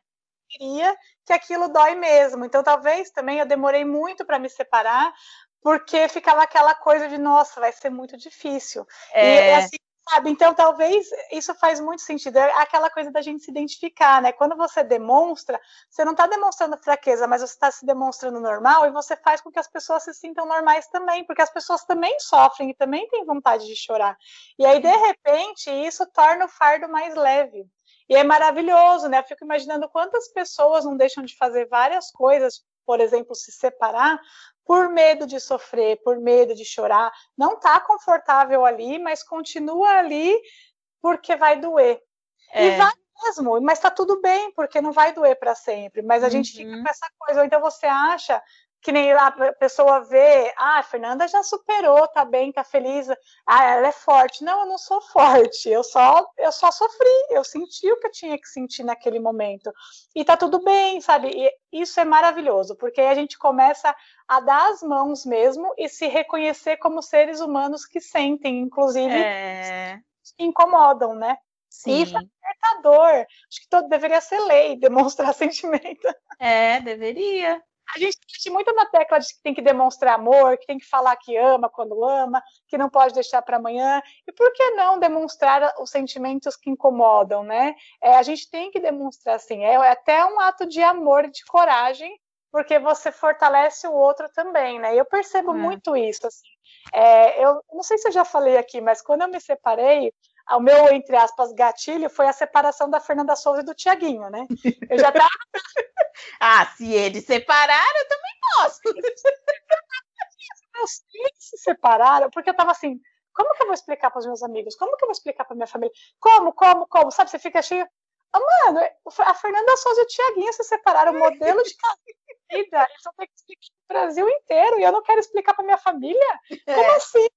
queria que aquilo dói mesmo. Então, talvez também eu demorei muito para me separar, porque ficava aquela coisa de, nossa, vai ser muito difícil. É... E assim, Sabe? Então, talvez isso faz muito sentido. É aquela coisa da gente se identificar, né? Quando você demonstra, você não está demonstrando fraqueza, mas você está se demonstrando normal e você faz com que as pessoas se sintam normais também, porque as pessoas também sofrem e também têm vontade de chorar. E aí, de repente, isso torna o fardo mais leve. E é maravilhoso, né? Eu fico imaginando quantas pessoas não deixam de fazer várias coisas, por exemplo, se separar, por medo de sofrer, por medo de chorar, não está confortável ali, mas continua ali porque vai doer. É. E vai mesmo, mas está tudo bem, porque não vai doer para sempre. Mas a uhum. gente fica com essa coisa. Ou então você acha que nem a pessoa vê, ah, a Fernanda já superou, tá bem, tá feliz, ah, ela é forte. Não, eu não sou forte, eu só, eu só sofri, eu senti o que eu tinha que sentir naquele momento. E tá tudo bem, sabe? E isso é maravilhoso, porque aí a gente começa a dar as mãos mesmo e se reconhecer como seres humanos que sentem, inclusive, é... que incomodam, né? Sim. E isso é libertador. Acho que todo deveria ser lei, demonstrar sentimento. É, deveria a gente bate muito na tecla de que tem que demonstrar amor, que tem que falar que ama quando ama, que não pode deixar para amanhã. E por que não demonstrar os sentimentos que incomodam, né? É, a gente tem que demonstrar assim. É, é até um ato de amor e de coragem, porque você fortalece o outro também, né? Eu percebo é. muito isso. Assim. É, eu não sei se eu já falei aqui, mas quando eu me separei, o meu, entre aspas, gatilho foi a separação da Fernanda Souza e do Tiaguinho, né? Eu já tava. ah, se eles separaram, eu também posso. Meus filhos se separaram, porque eu tava assim, como que eu vou explicar para os meus amigos? Como que eu vou explicar para minha família? Como, como, como? Sabe, você fica cheio. Ah, mano, a Fernanda Souza e o Tiaguinho se separaram, modelo de vida. Eles vão ter que explicar para o Brasil inteiro e eu não quero explicar para minha família? Como é. assim?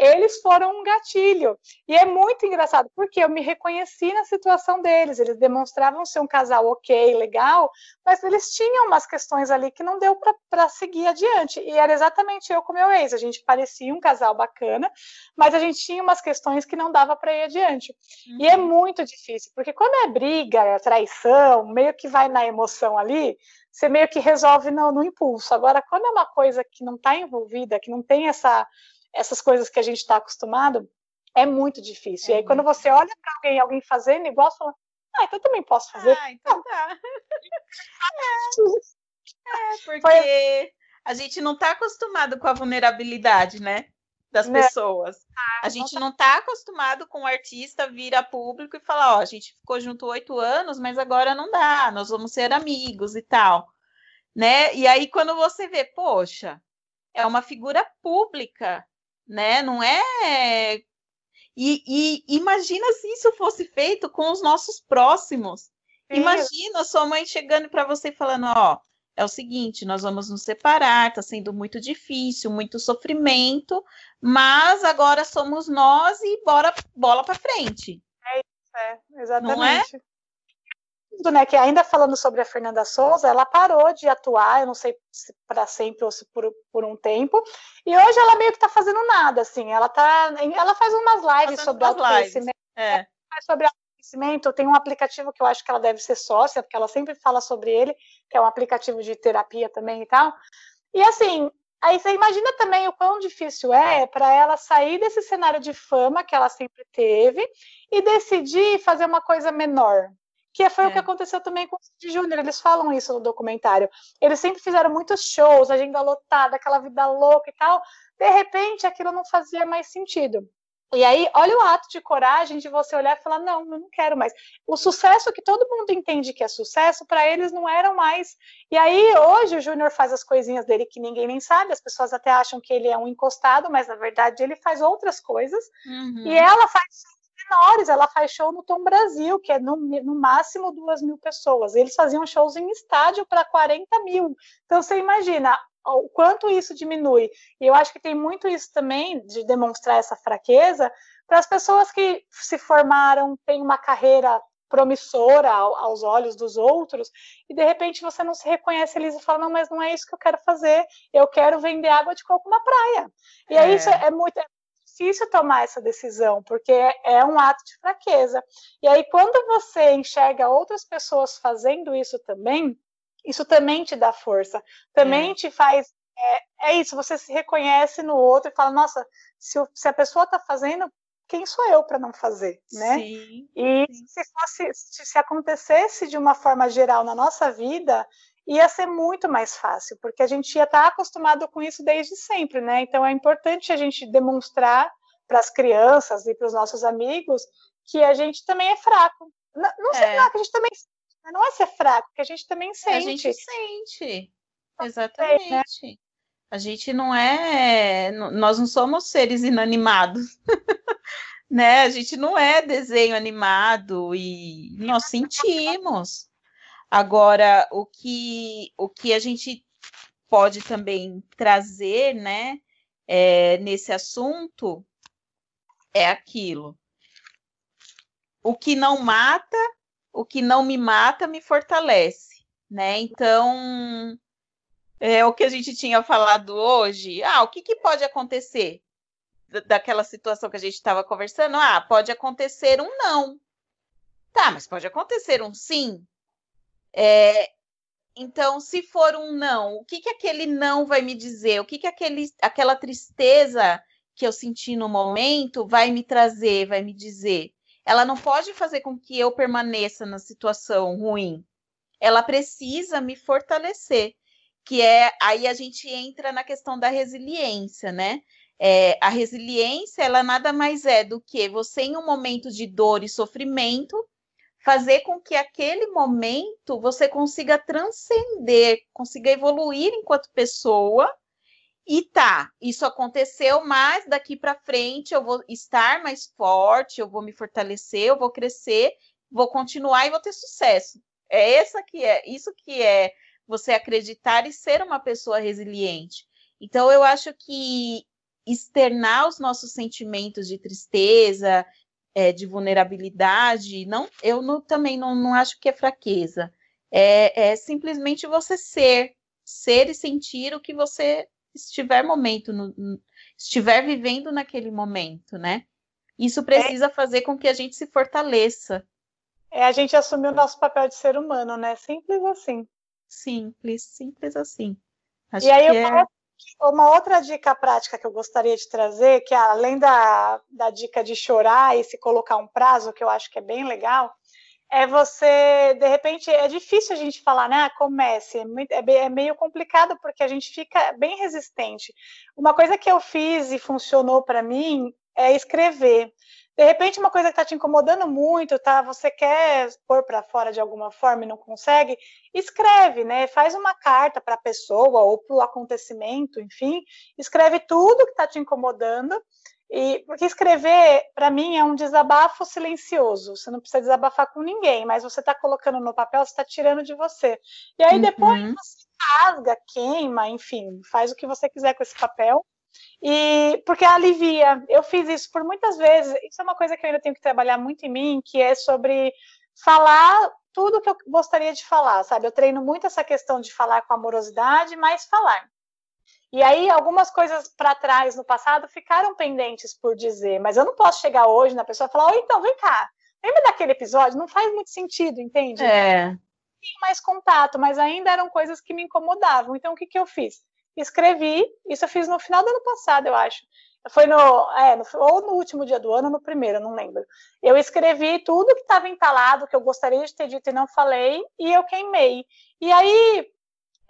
Eles foram um gatilho. E é muito engraçado, porque eu me reconheci na situação deles. Eles demonstravam ser um casal ok, legal, mas eles tinham umas questões ali que não deu para seguir adiante. E era exatamente eu com meu ex. A gente parecia um casal bacana, mas a gente tinha umas questões que não dava para ir adiante. Uhum. E é uhum. muito difícil, porque quando é briga, é traição, meio que vai na emoção ali, você meio que resolve no, no impulso. Agora, quando é uma coisa que não está envolvida, que não tem essa essas coisas que a gente está acostumado, é muito difícil. É e aí, quando você olha para alguém, alguém fazendo igual, você fala, ah, então eu também posso fazer. Ah, então tá. é, é, porque Foi... a gente não está acostumado com a vulnerabilidade, né? Das né? pessoas. Ah, a gente não está acostumado com o artista vir a público e falar, ó, a gente ficou junto oito anos, mas agora não dá, nós vamos ser amigos e tal. Né? E aí, quando você vê, poxa, é uma figura pública, né? Não é. E, e imagina se isso fosse feito com os nossos próximos. Sim. Imagina sua mãe chegando para você e falando: Ó, é o seguinte, nós vamos nos separar, está sendo muito difícil, muito sofrimento, mas agora somos nós e bora bola para frente. É isso, é, exatamente. Não é? Né, que ainda falando sobre a Fernanda Souza, ela parou de atuar, eu não sei se para sempre ou se por, por um tempo, e hoje ela meio que está fazendo nada, assim, ela tá, ela faz umas lives sobre autoconhecimento, é. sobre autoconhecimento, tem um aplicativo que eu acho que ela deve ser sócia, porque ela sempre fala sobre ele, que é um aplicativo de terapia também e tal, e assim, Aí você imagina também o quão difícil é para ela sair desse cenário de fama que ela sempre teve e decidir fazer uma coisa menor, que foi é. o que é. aconteceu também com o Cid Júnior, eles falam isso no documentário. Eles sempre fizeram muitos shows, agenda lotada, aquela vida louca e tal. De repente, aquilo não fazia mais sentido. E aí, olha o ato de coragem de você olhar e falar: não, eu não quero mais. O sucesso que todo mundo entende que é sucesso, para eles não eram mais. E aí, hoje, o Júnior faz as coisinhas dele que ninguém nem sabe, as pessoas até acham que ele é um encostado, mas na verdade ele faz outras coisas. Uhum. E ela faz menores. Ela faz show no Tom Brasil, que é no, no máximo duas mil pessoas. Eles faziam shows em estádio para 40 mil. Então você imagina o quanto isso diminui. E eu acho que tem muito isso também de demonstrar essa fraqueza para as pessoas que se formaram, têm uma carreira promissora aos olhos dos outros, e de repente você não se reconhece ali e fala, não, mas não é isso que eu quero fazer, eu quero vender água de coco na praia. E é. aí isso é muito, é difícil tomar essa decisão, porque é um ato de fraqueza. E aí, quando você enxerga outras pessoas fazendo isso também, isso também te dá força, também é. te faz. É, é, isso, você se reconhece no outro e fala: nossa, se, se a pessoa está fazendo, quem sou eu para não fazer, né? Sim, e sim. Se, fosse, se acontecesse de uma forma geral na nossa vida, ia ser muito mais fácil, porque a gente ia estar acostumado com isso desde sempre, né? Então é importante a gente demonstrar para as crianças e para os nossos amigos que a gente também é fraco. Não, não sei é. que a gente também não é ser fraco, que a gente também sente. A gente sente. Exatamente. Né? A gente não é, nós não somos seres inanimados. né? A gente não é desenho animado e nós sentimos. Agora, o que, o que a gente pode também trazer, né, é, nesse assunto é aquilo. O que não mata, o que não me mata, me fortalece, né? Então, é o que a gente tinha falado hoje. Ah, o que, que pode acontecer daquela situação que a gente estava conversando? Ah, pode acontecer um não. Tá, mas pode acontecer um sim. É, então, se for um não, o que, que aquele não vai me dizer? O que, que aquele, aquela tristeza que eu senti no momento vai me trazer, vai me dizer? Ela não pode fazer com que eu permaneça na situação ruim. Ela precisa me fortalecer, que é aí a gente entra na questão da resiliência, né? É, a resiliência, ela nada mais é do que você, em um momento de dor e sofrimento, fazer com que aquele momento você consiga transcender, consiga evoluir enquanto pessoa. E tá, isso aconteceu, mas daqui para frente eu vou estar mais forte, eu vou me fortalecer, eu vou crescer, vou continuar e vou ter sucesso. É essa que é, isso que é você acreditar e ser uma pessoa resiliente. Então eu acho que externar os nossos sentimentos de tristeza, é, de vulnerabilidade, não, eu não, também não, não acho que é fraqueza. É, é, simplesmente você ser, ser e sentir o que você estiver momento, no, no, estiver vivendo naquele momento, né? Isso precisa é. fazer com que a gente se fortaleça. É a gente assumir o nosso papel de ser humano, né? Simples assim. Simples, simples assim. Acho e aí eu é... Uma outra dica prática que eu gostaria de trazer, que além da, da dica de chorar e se colocar um prazo, que eu acho que é bem legal, é você, de repente, é difícil a gente falar, né? Ah, comece, é, é meio complicado porque a gente fica bem resistente. Uma coisa que eu fiz e funcionou para mim é escrever. De repente, uma coisa que está te incomodando muito, tá? Você quer pôr para fora de alguma forma e não consegue, escreve, né? Faz uma carta para a pessoa ou para o acontecimento, enfim, escreve tudo que está te incomodando. E porque escrever, para mim, é um desabafo silencioso. Você não precisa desabafar com ninguém, mas você está colocando no papel, você está tirando de você. E aí depois uhum. você rasga, queima, enfim, faz o que você quiser com esse papel e porque alivia. Eu fiz isso por muitas vezes. Isso é uma coisa que eu ainda tenho que trabalhar muito em mim, que é sobre falar tudo que eu gostaria de falar, sabe? Eu treino muito essa questão de falar com amorosidade, mas falar. E aí, algumas coisas para trás no passado ficaram pendentes por dizer, mas eu não posso chegar hoje na pessoa e falar: oh, então, vem cá, lembra daquele episódio? Não faz muito sentido, entende? É. Tinha mais contato, mas ainda eram coisas que me incomodavam. Então, o que, que eu fiz? Escrevi, isso eu fiz no final do ano passado, eu acho. Foi no, é, no, ou no último dia do ano, ou no primeiro, não lembro. Eu escrevi tudo que estava entalado, que eu gostaria de ter dito e não falei, e eu queimei. E aí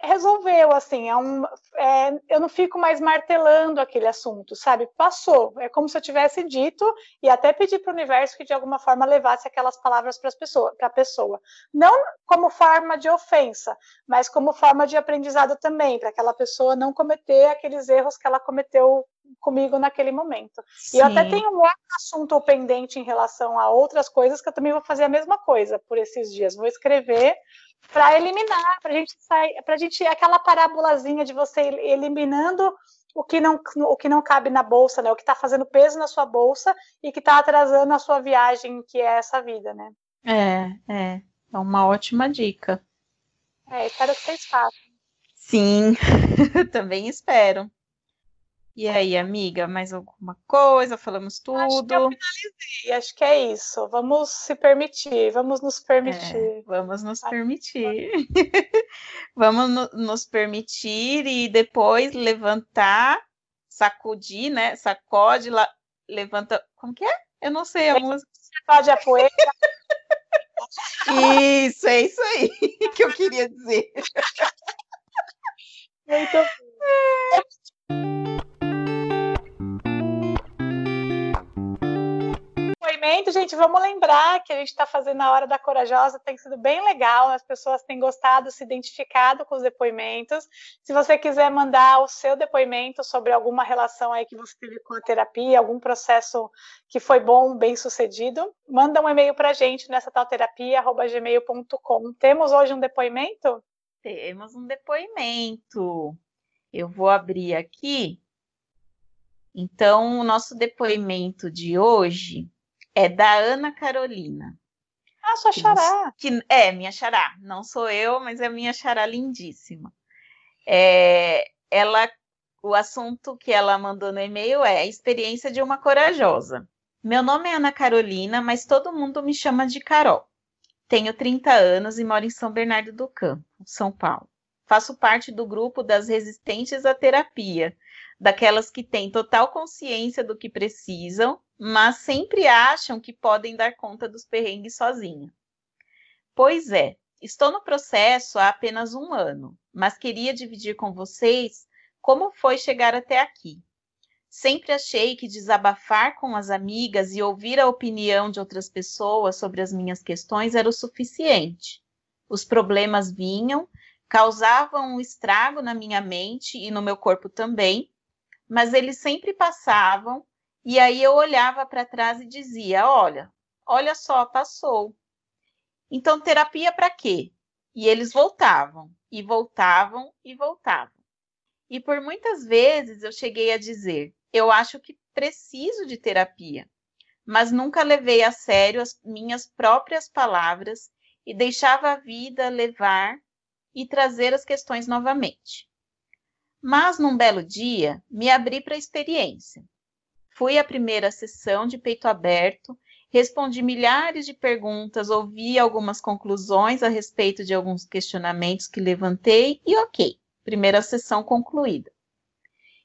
resolveu, assim, é um, é, eu não fico mais martelando aquele assunto, sabe? Passou, é como se eu tivesse dito e até pedi para o universo que de alguma forma levasse aquelas palavras para pessoa, a pessoa. Não como forma de ofensa, mas como forma de aprendizado também, para aquela pessoa não cometer aqueles erros que ela cometeu comigo naquele momento. Sim. E eu até tenho um outro assunto pendente em relação a outras coisas que eu também vou fazer a mesma coisa por esses dias. Vou escrever para eliminar, para a gente sair, para a gente aquela parábolazinha de você eliminando o que não o que não cabe na bolsa, né? O que está fazendo peso na sua bolsa e que está atrasando a sua viagem, que é essa vida, né? É, é, é uma ótima dica. É, espero que vocês façam. Sim, também espero. E aí, amiga, mais alguma coisa? Falamos tudo? Acho que eu finalizei, acho que é isso. Vamos se permitir, vamos nos permitir. É, vamos nos permitir. vamos no, nos permitir e depois levantar, sacudir, né? Sacode, la, levanta. Como que é? Eu não sei a música. Cláudia Poeira. Isso, é isso aí que eu queria dizer. Muito bom. Depoimento, gente, vamos lembrar que a gente está fazendo a Hora da Corajosa, tem sido bem legal, as pessoas têm gostado, se identificado com os depoimentos. Se você quiser mandar o seu depoimento sobre alguma relação aí que você teve com a terapia, algum processo que foi bom, bem sucedido, manda um e-mail para a gente nessa talterapia.gmail.com. Temos hoje um depoimento? Temos um depoimento. Eu vou abrir aqui. Então, o nosso depoimento de hoje é da Ana Carolina. Ah, sua xará. Que, é, minha xará. Não sou eu, mas é minha xará lindíssima. É, ela, o assunto que ela mandou no e-mail é a experiência de uma corajosa. Meu nome é Ana Carolina, mas todo mundo me chama de Carol. Tenho 30 anos e moro em São Bernardo do Campo, São Paulo. Faço parte do grupo das resistentes à terapia, daquelas que têm total consciência do que precisam mas sempre acham que podem dar conta dos perrengues sozinha. Pois é, estou no processo há apenas um ano, mas queria dividir com vocês como foi chegar até aqui. Sempre achei que desabafar com as amigas e ouvir a opinião de outras pessoas sobre as minhas questões era o suficiente. Os problemas vinham, causavam um estrago na minha mente e no meu corpo também, mas eles sempre passavam e aí eu olhava para trás e dizia: olha, olha só, passou. Então, terapia para quê? E eles voltavam, e voltavam, e voltavam. E por muitas vezes eu cheguei a dizer: eu acho que preciso de terapia, mas nunca levei a sério as minhas próprias palavras e deixava a vida levar e trazer as questões novamente. Mas num belo dia, me abri para a experiência Fui à primeira sessão de peito aberto, respondi milhares de perguntas, ouvi algumas conclusões a respeito de alguns questionamentos que levantei e ok, primeira sessão concluída.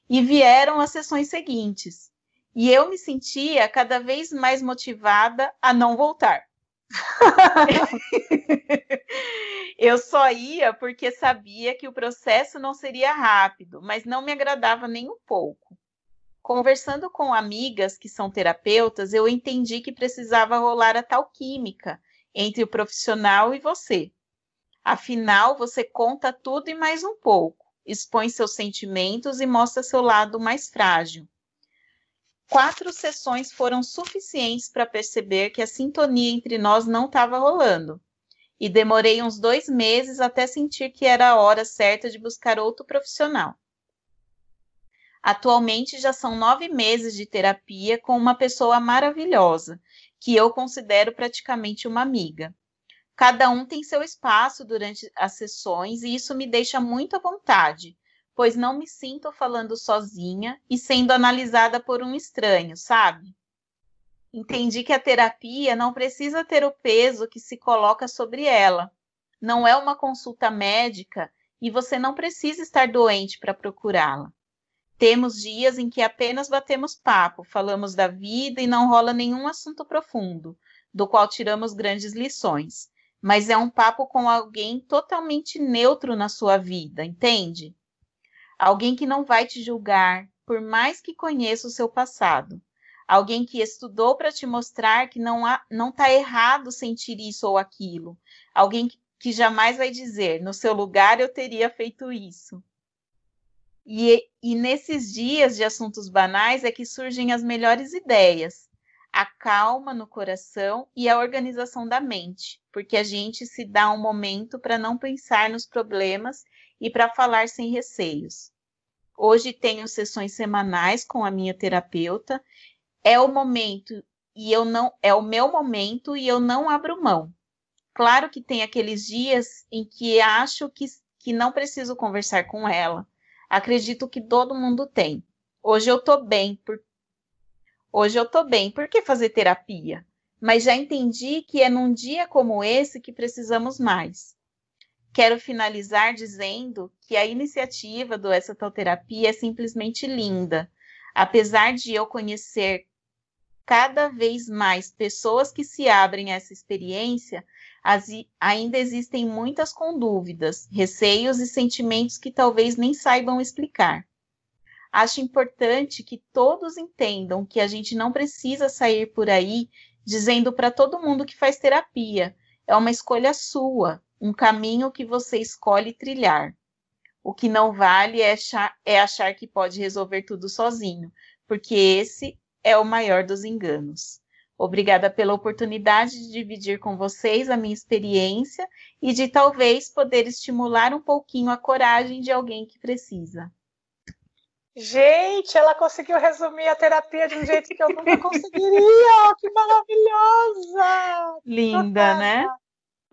E vieram as sessões seguintes, e eu me sentia cada vez mais motivada a não voltar. eu só ia porque sabia que o processo não seria rápido, mas não me agradava nem um pouco. Conversando com amigas que são terapeutas, eu entendi que precisava rolar a tal química entre o profissional e você. Afinal, você conta tudo e mais um pouco, expõe seus sentimentos e mostra seu lado mais frágil. Quatro sessões foram suficientes para perceber que a sintonia entre nós não estava rolando. E demorei uns dois meses até sentir que era a hora certa de buscar outro profissional. Atualmente já são nove meses de terapia com uma pessoa maravilhosa, que eu considero praticamente uma amiga. Cada um tem seu espaço durante as sessões e isso me deixa muito à vontade, pois não me sinto falando sozinha e sendo analisada por um estranho, sabe? Entendi que a terapia não precisa ter o peso que se coloca sobre ela. Não é uma consulta médica e você não precisa estar doente para procurá-la. Temos dias em que apenas batemos papo, falamos da vida e não rola nenhum assunto profundo, do qual tiramos grandes lições. Mas é um papo com alguém totalmente neutro na sua vida, entende? Alguém que não vai te julgar, por mais que conheça o seu passado. Alguém que estudou para te mostrar que não há, não está errado sentir isso ou aquilo. Alguém que jamais vai dizer, no seu lugar eu teria feito isso. E, e nesses dias de assuntos banais é que surgem as melhores ideias, a calma no coração e a organização da mente, porque a gente se dá um momento para não pensar nos problemas e para falar sem receios. Hoje tenho sessões semanais com a minha terapeuta. É o momento e eu não é o meu momento e eu não abro mão. Claro que tem aqueles dias em que acho que, que não preciso conversar com ela, Acredito que todo mundo tem. Hoje eu tô bem, por... hoje eu tô bem, por que fazer terapia? Mas já entendi que é num dia como esse que precisamos mais. Quero finalizar dizendo que a iniciativa do Essa Tal Terapia é simplesmente linda. Apesar de eu conhecer cada vez mais pessoas que se abrem a essa experiência, as, ainda existem muitas com dúvidas, receios e sentimentos que talvez nem saibam explicar. Acho importante que todos entendam que a gente não precisa sair por aí dizendo para todo mundo que faz terapia. É uma escolha sua, um caminho que você escolhe trilhar. O que não vale é achar, é achar que pode resolver tudo sozinho, porque esse é o maior dos enganos. Obrigada pela oportunidade de dividir com vocês a minha experiência e de talvez poder estimular um pouquinho a coragem de alguém que precisa. Gente, ela conseguiu resumir a terapia de um jeito que eu nunca conseguiria. que maravilhosa! Linda, né?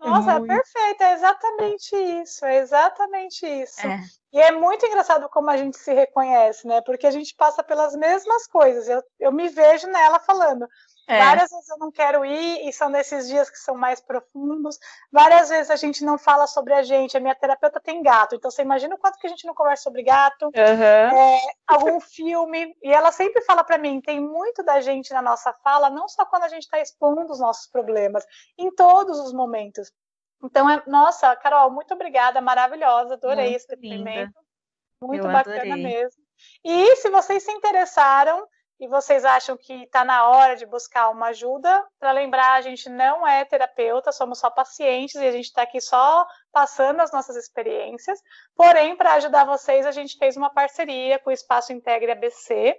Nossa, é, muito... é perfeita, é exatamente isso, é exatamente isso. É. E é muito engraçado como a gente se reconhece, né? Porque a gente passa pelas mesmas coisas. Eu, eu me vejo nela falando. É. Várias vezes eu não quero ir, e são nesses dias que são mais profundos. Várias vezes a gente não fala sobre a gente. A minha terapeuta tem gato, então você imagina o quanto que a gente não conversa sobre gato. Uhum. É, algum filme. E ela sempre fala para mim: tem muito da gente na nossa fala, não só quando a gente está expondo os nossos problemas, em todos os momentos. Então, é, nossa, Carol, muito obrigada, maravilhosa, adorei muito esse depoimento. Muito eu bacana adorei. mesmo. E se vocês se interessaram, e vocês acham que está na hora de buscar uma ajuda, para lembrar, a gente não é terapeuta, somos só pacientes e a gente está aqui só passando as nossas experiências. Porém, para ajudar vocês, a gente fez uma parceria com o Espaço Integre ABC.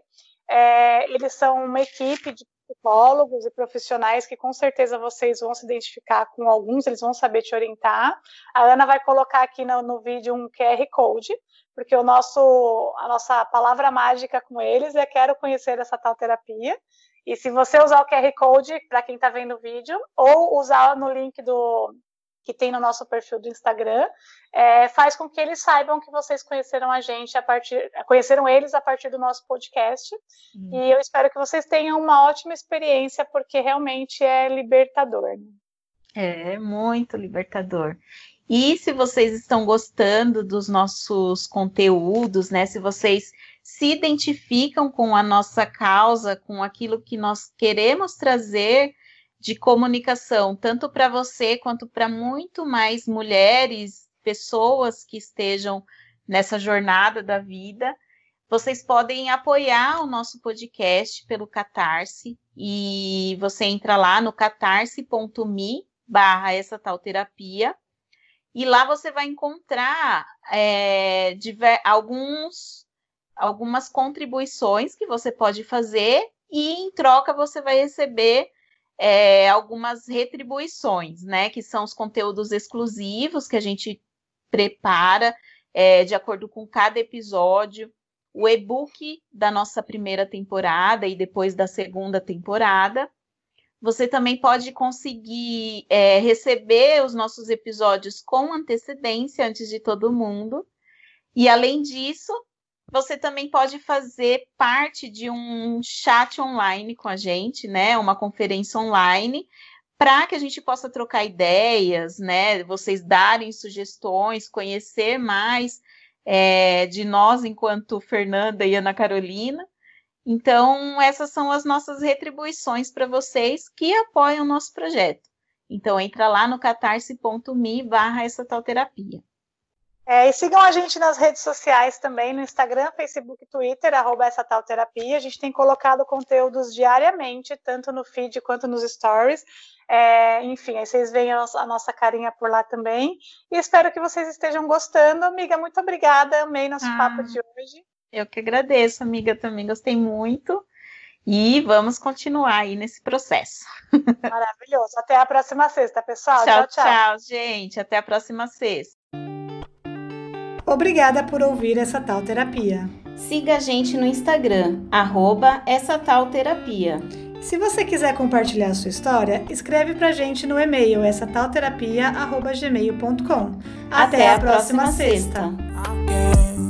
É, eles são uma equipe de psicólogos e profissionais que com certeza vocês vão se identificar com alguns, eles vão saber te orientar. A Ana vai colocar aqui no, no vídeo um QR Code porque o nosso, a nossa palavra mágica com eles é quero conhecer essa tal terapia. E se você usar o QR Code para quem está vendo o vídeo, ou usar no link do que tem no nosso perfil do Instagram, é, faz com que eles saibam que vocês conheceram a gente a partir, conheceram eles a partir do nosso podcast. Hum. E eu espero que vocês tenham uma ótima experiência, porque realmente é libertador. Né? É muito libertador. E se vocês estão gostando dos nossos conteúdos, né? Se vocês se identificam com a nossa causa, com aquilo que nós queremos trazer de comunicação, tanto para você quanto para muito mais mulheres, pessoas que estejam nessa jornada da vida, vocês podem apoiar o nosso podcast pelo Catarse e você entra lá no catarse.me barra essa tal terapia e lá você vai encontrar é, diver, alguns, algumas contribuições que você pode fazer e em troca você vai receber é, algumas retribuições, né? Que são os conteúdos exclusivos que a gente prepara é, de acordo com cada episódio, o e-book da nossa primeira temporada e depois da segunda temporada, você também pode conseguir é, receber os nossos episódios com antecedência antes de todo mundo. E além disso, você também pode fazer parte de um chat online com a gente, né? Uma conferência online, para que a gente possa trocar ideias, né? Vocês darem sugestões, conhecer mais é, de nós enquanto Fernanda e Ana Carolina. Então, essas são as nossas retribuições para vocês que apoiam o nosso projeto. Então, entra lá no catarse.me barra essa tal terapia. É, e sigam a gente nas redes sociais também, no Instagram, Facebook, Twitter, arroba essa tal terapia. A gente tem colocado conteúdos diariamente, tanto no feed quanto nos stories. É, enfim, aí vocês veem a nossa carinha por lá também. E espero que vocês estejam gostando. Amiga, muito obrigada. Amei nosso ah. papo de hoje. Eu que agradeço, amiga, também gostei muito. E vamos continuar aí nesse processo. Maravilhoso. Até a próxima sexta, pessoal. Tchau, tchau, tchau, gente. Até a próxima sexta. Obrigada por ouvir essa tal terapia. Siga a gente no Instagram, arroba essa tal terapia. Se você quiser compartilhar a sua história, escreve pra gente no e-mail essa tal terapia, arroba gmail.com. Até, Até, a próxima, próxima sexta. sexta.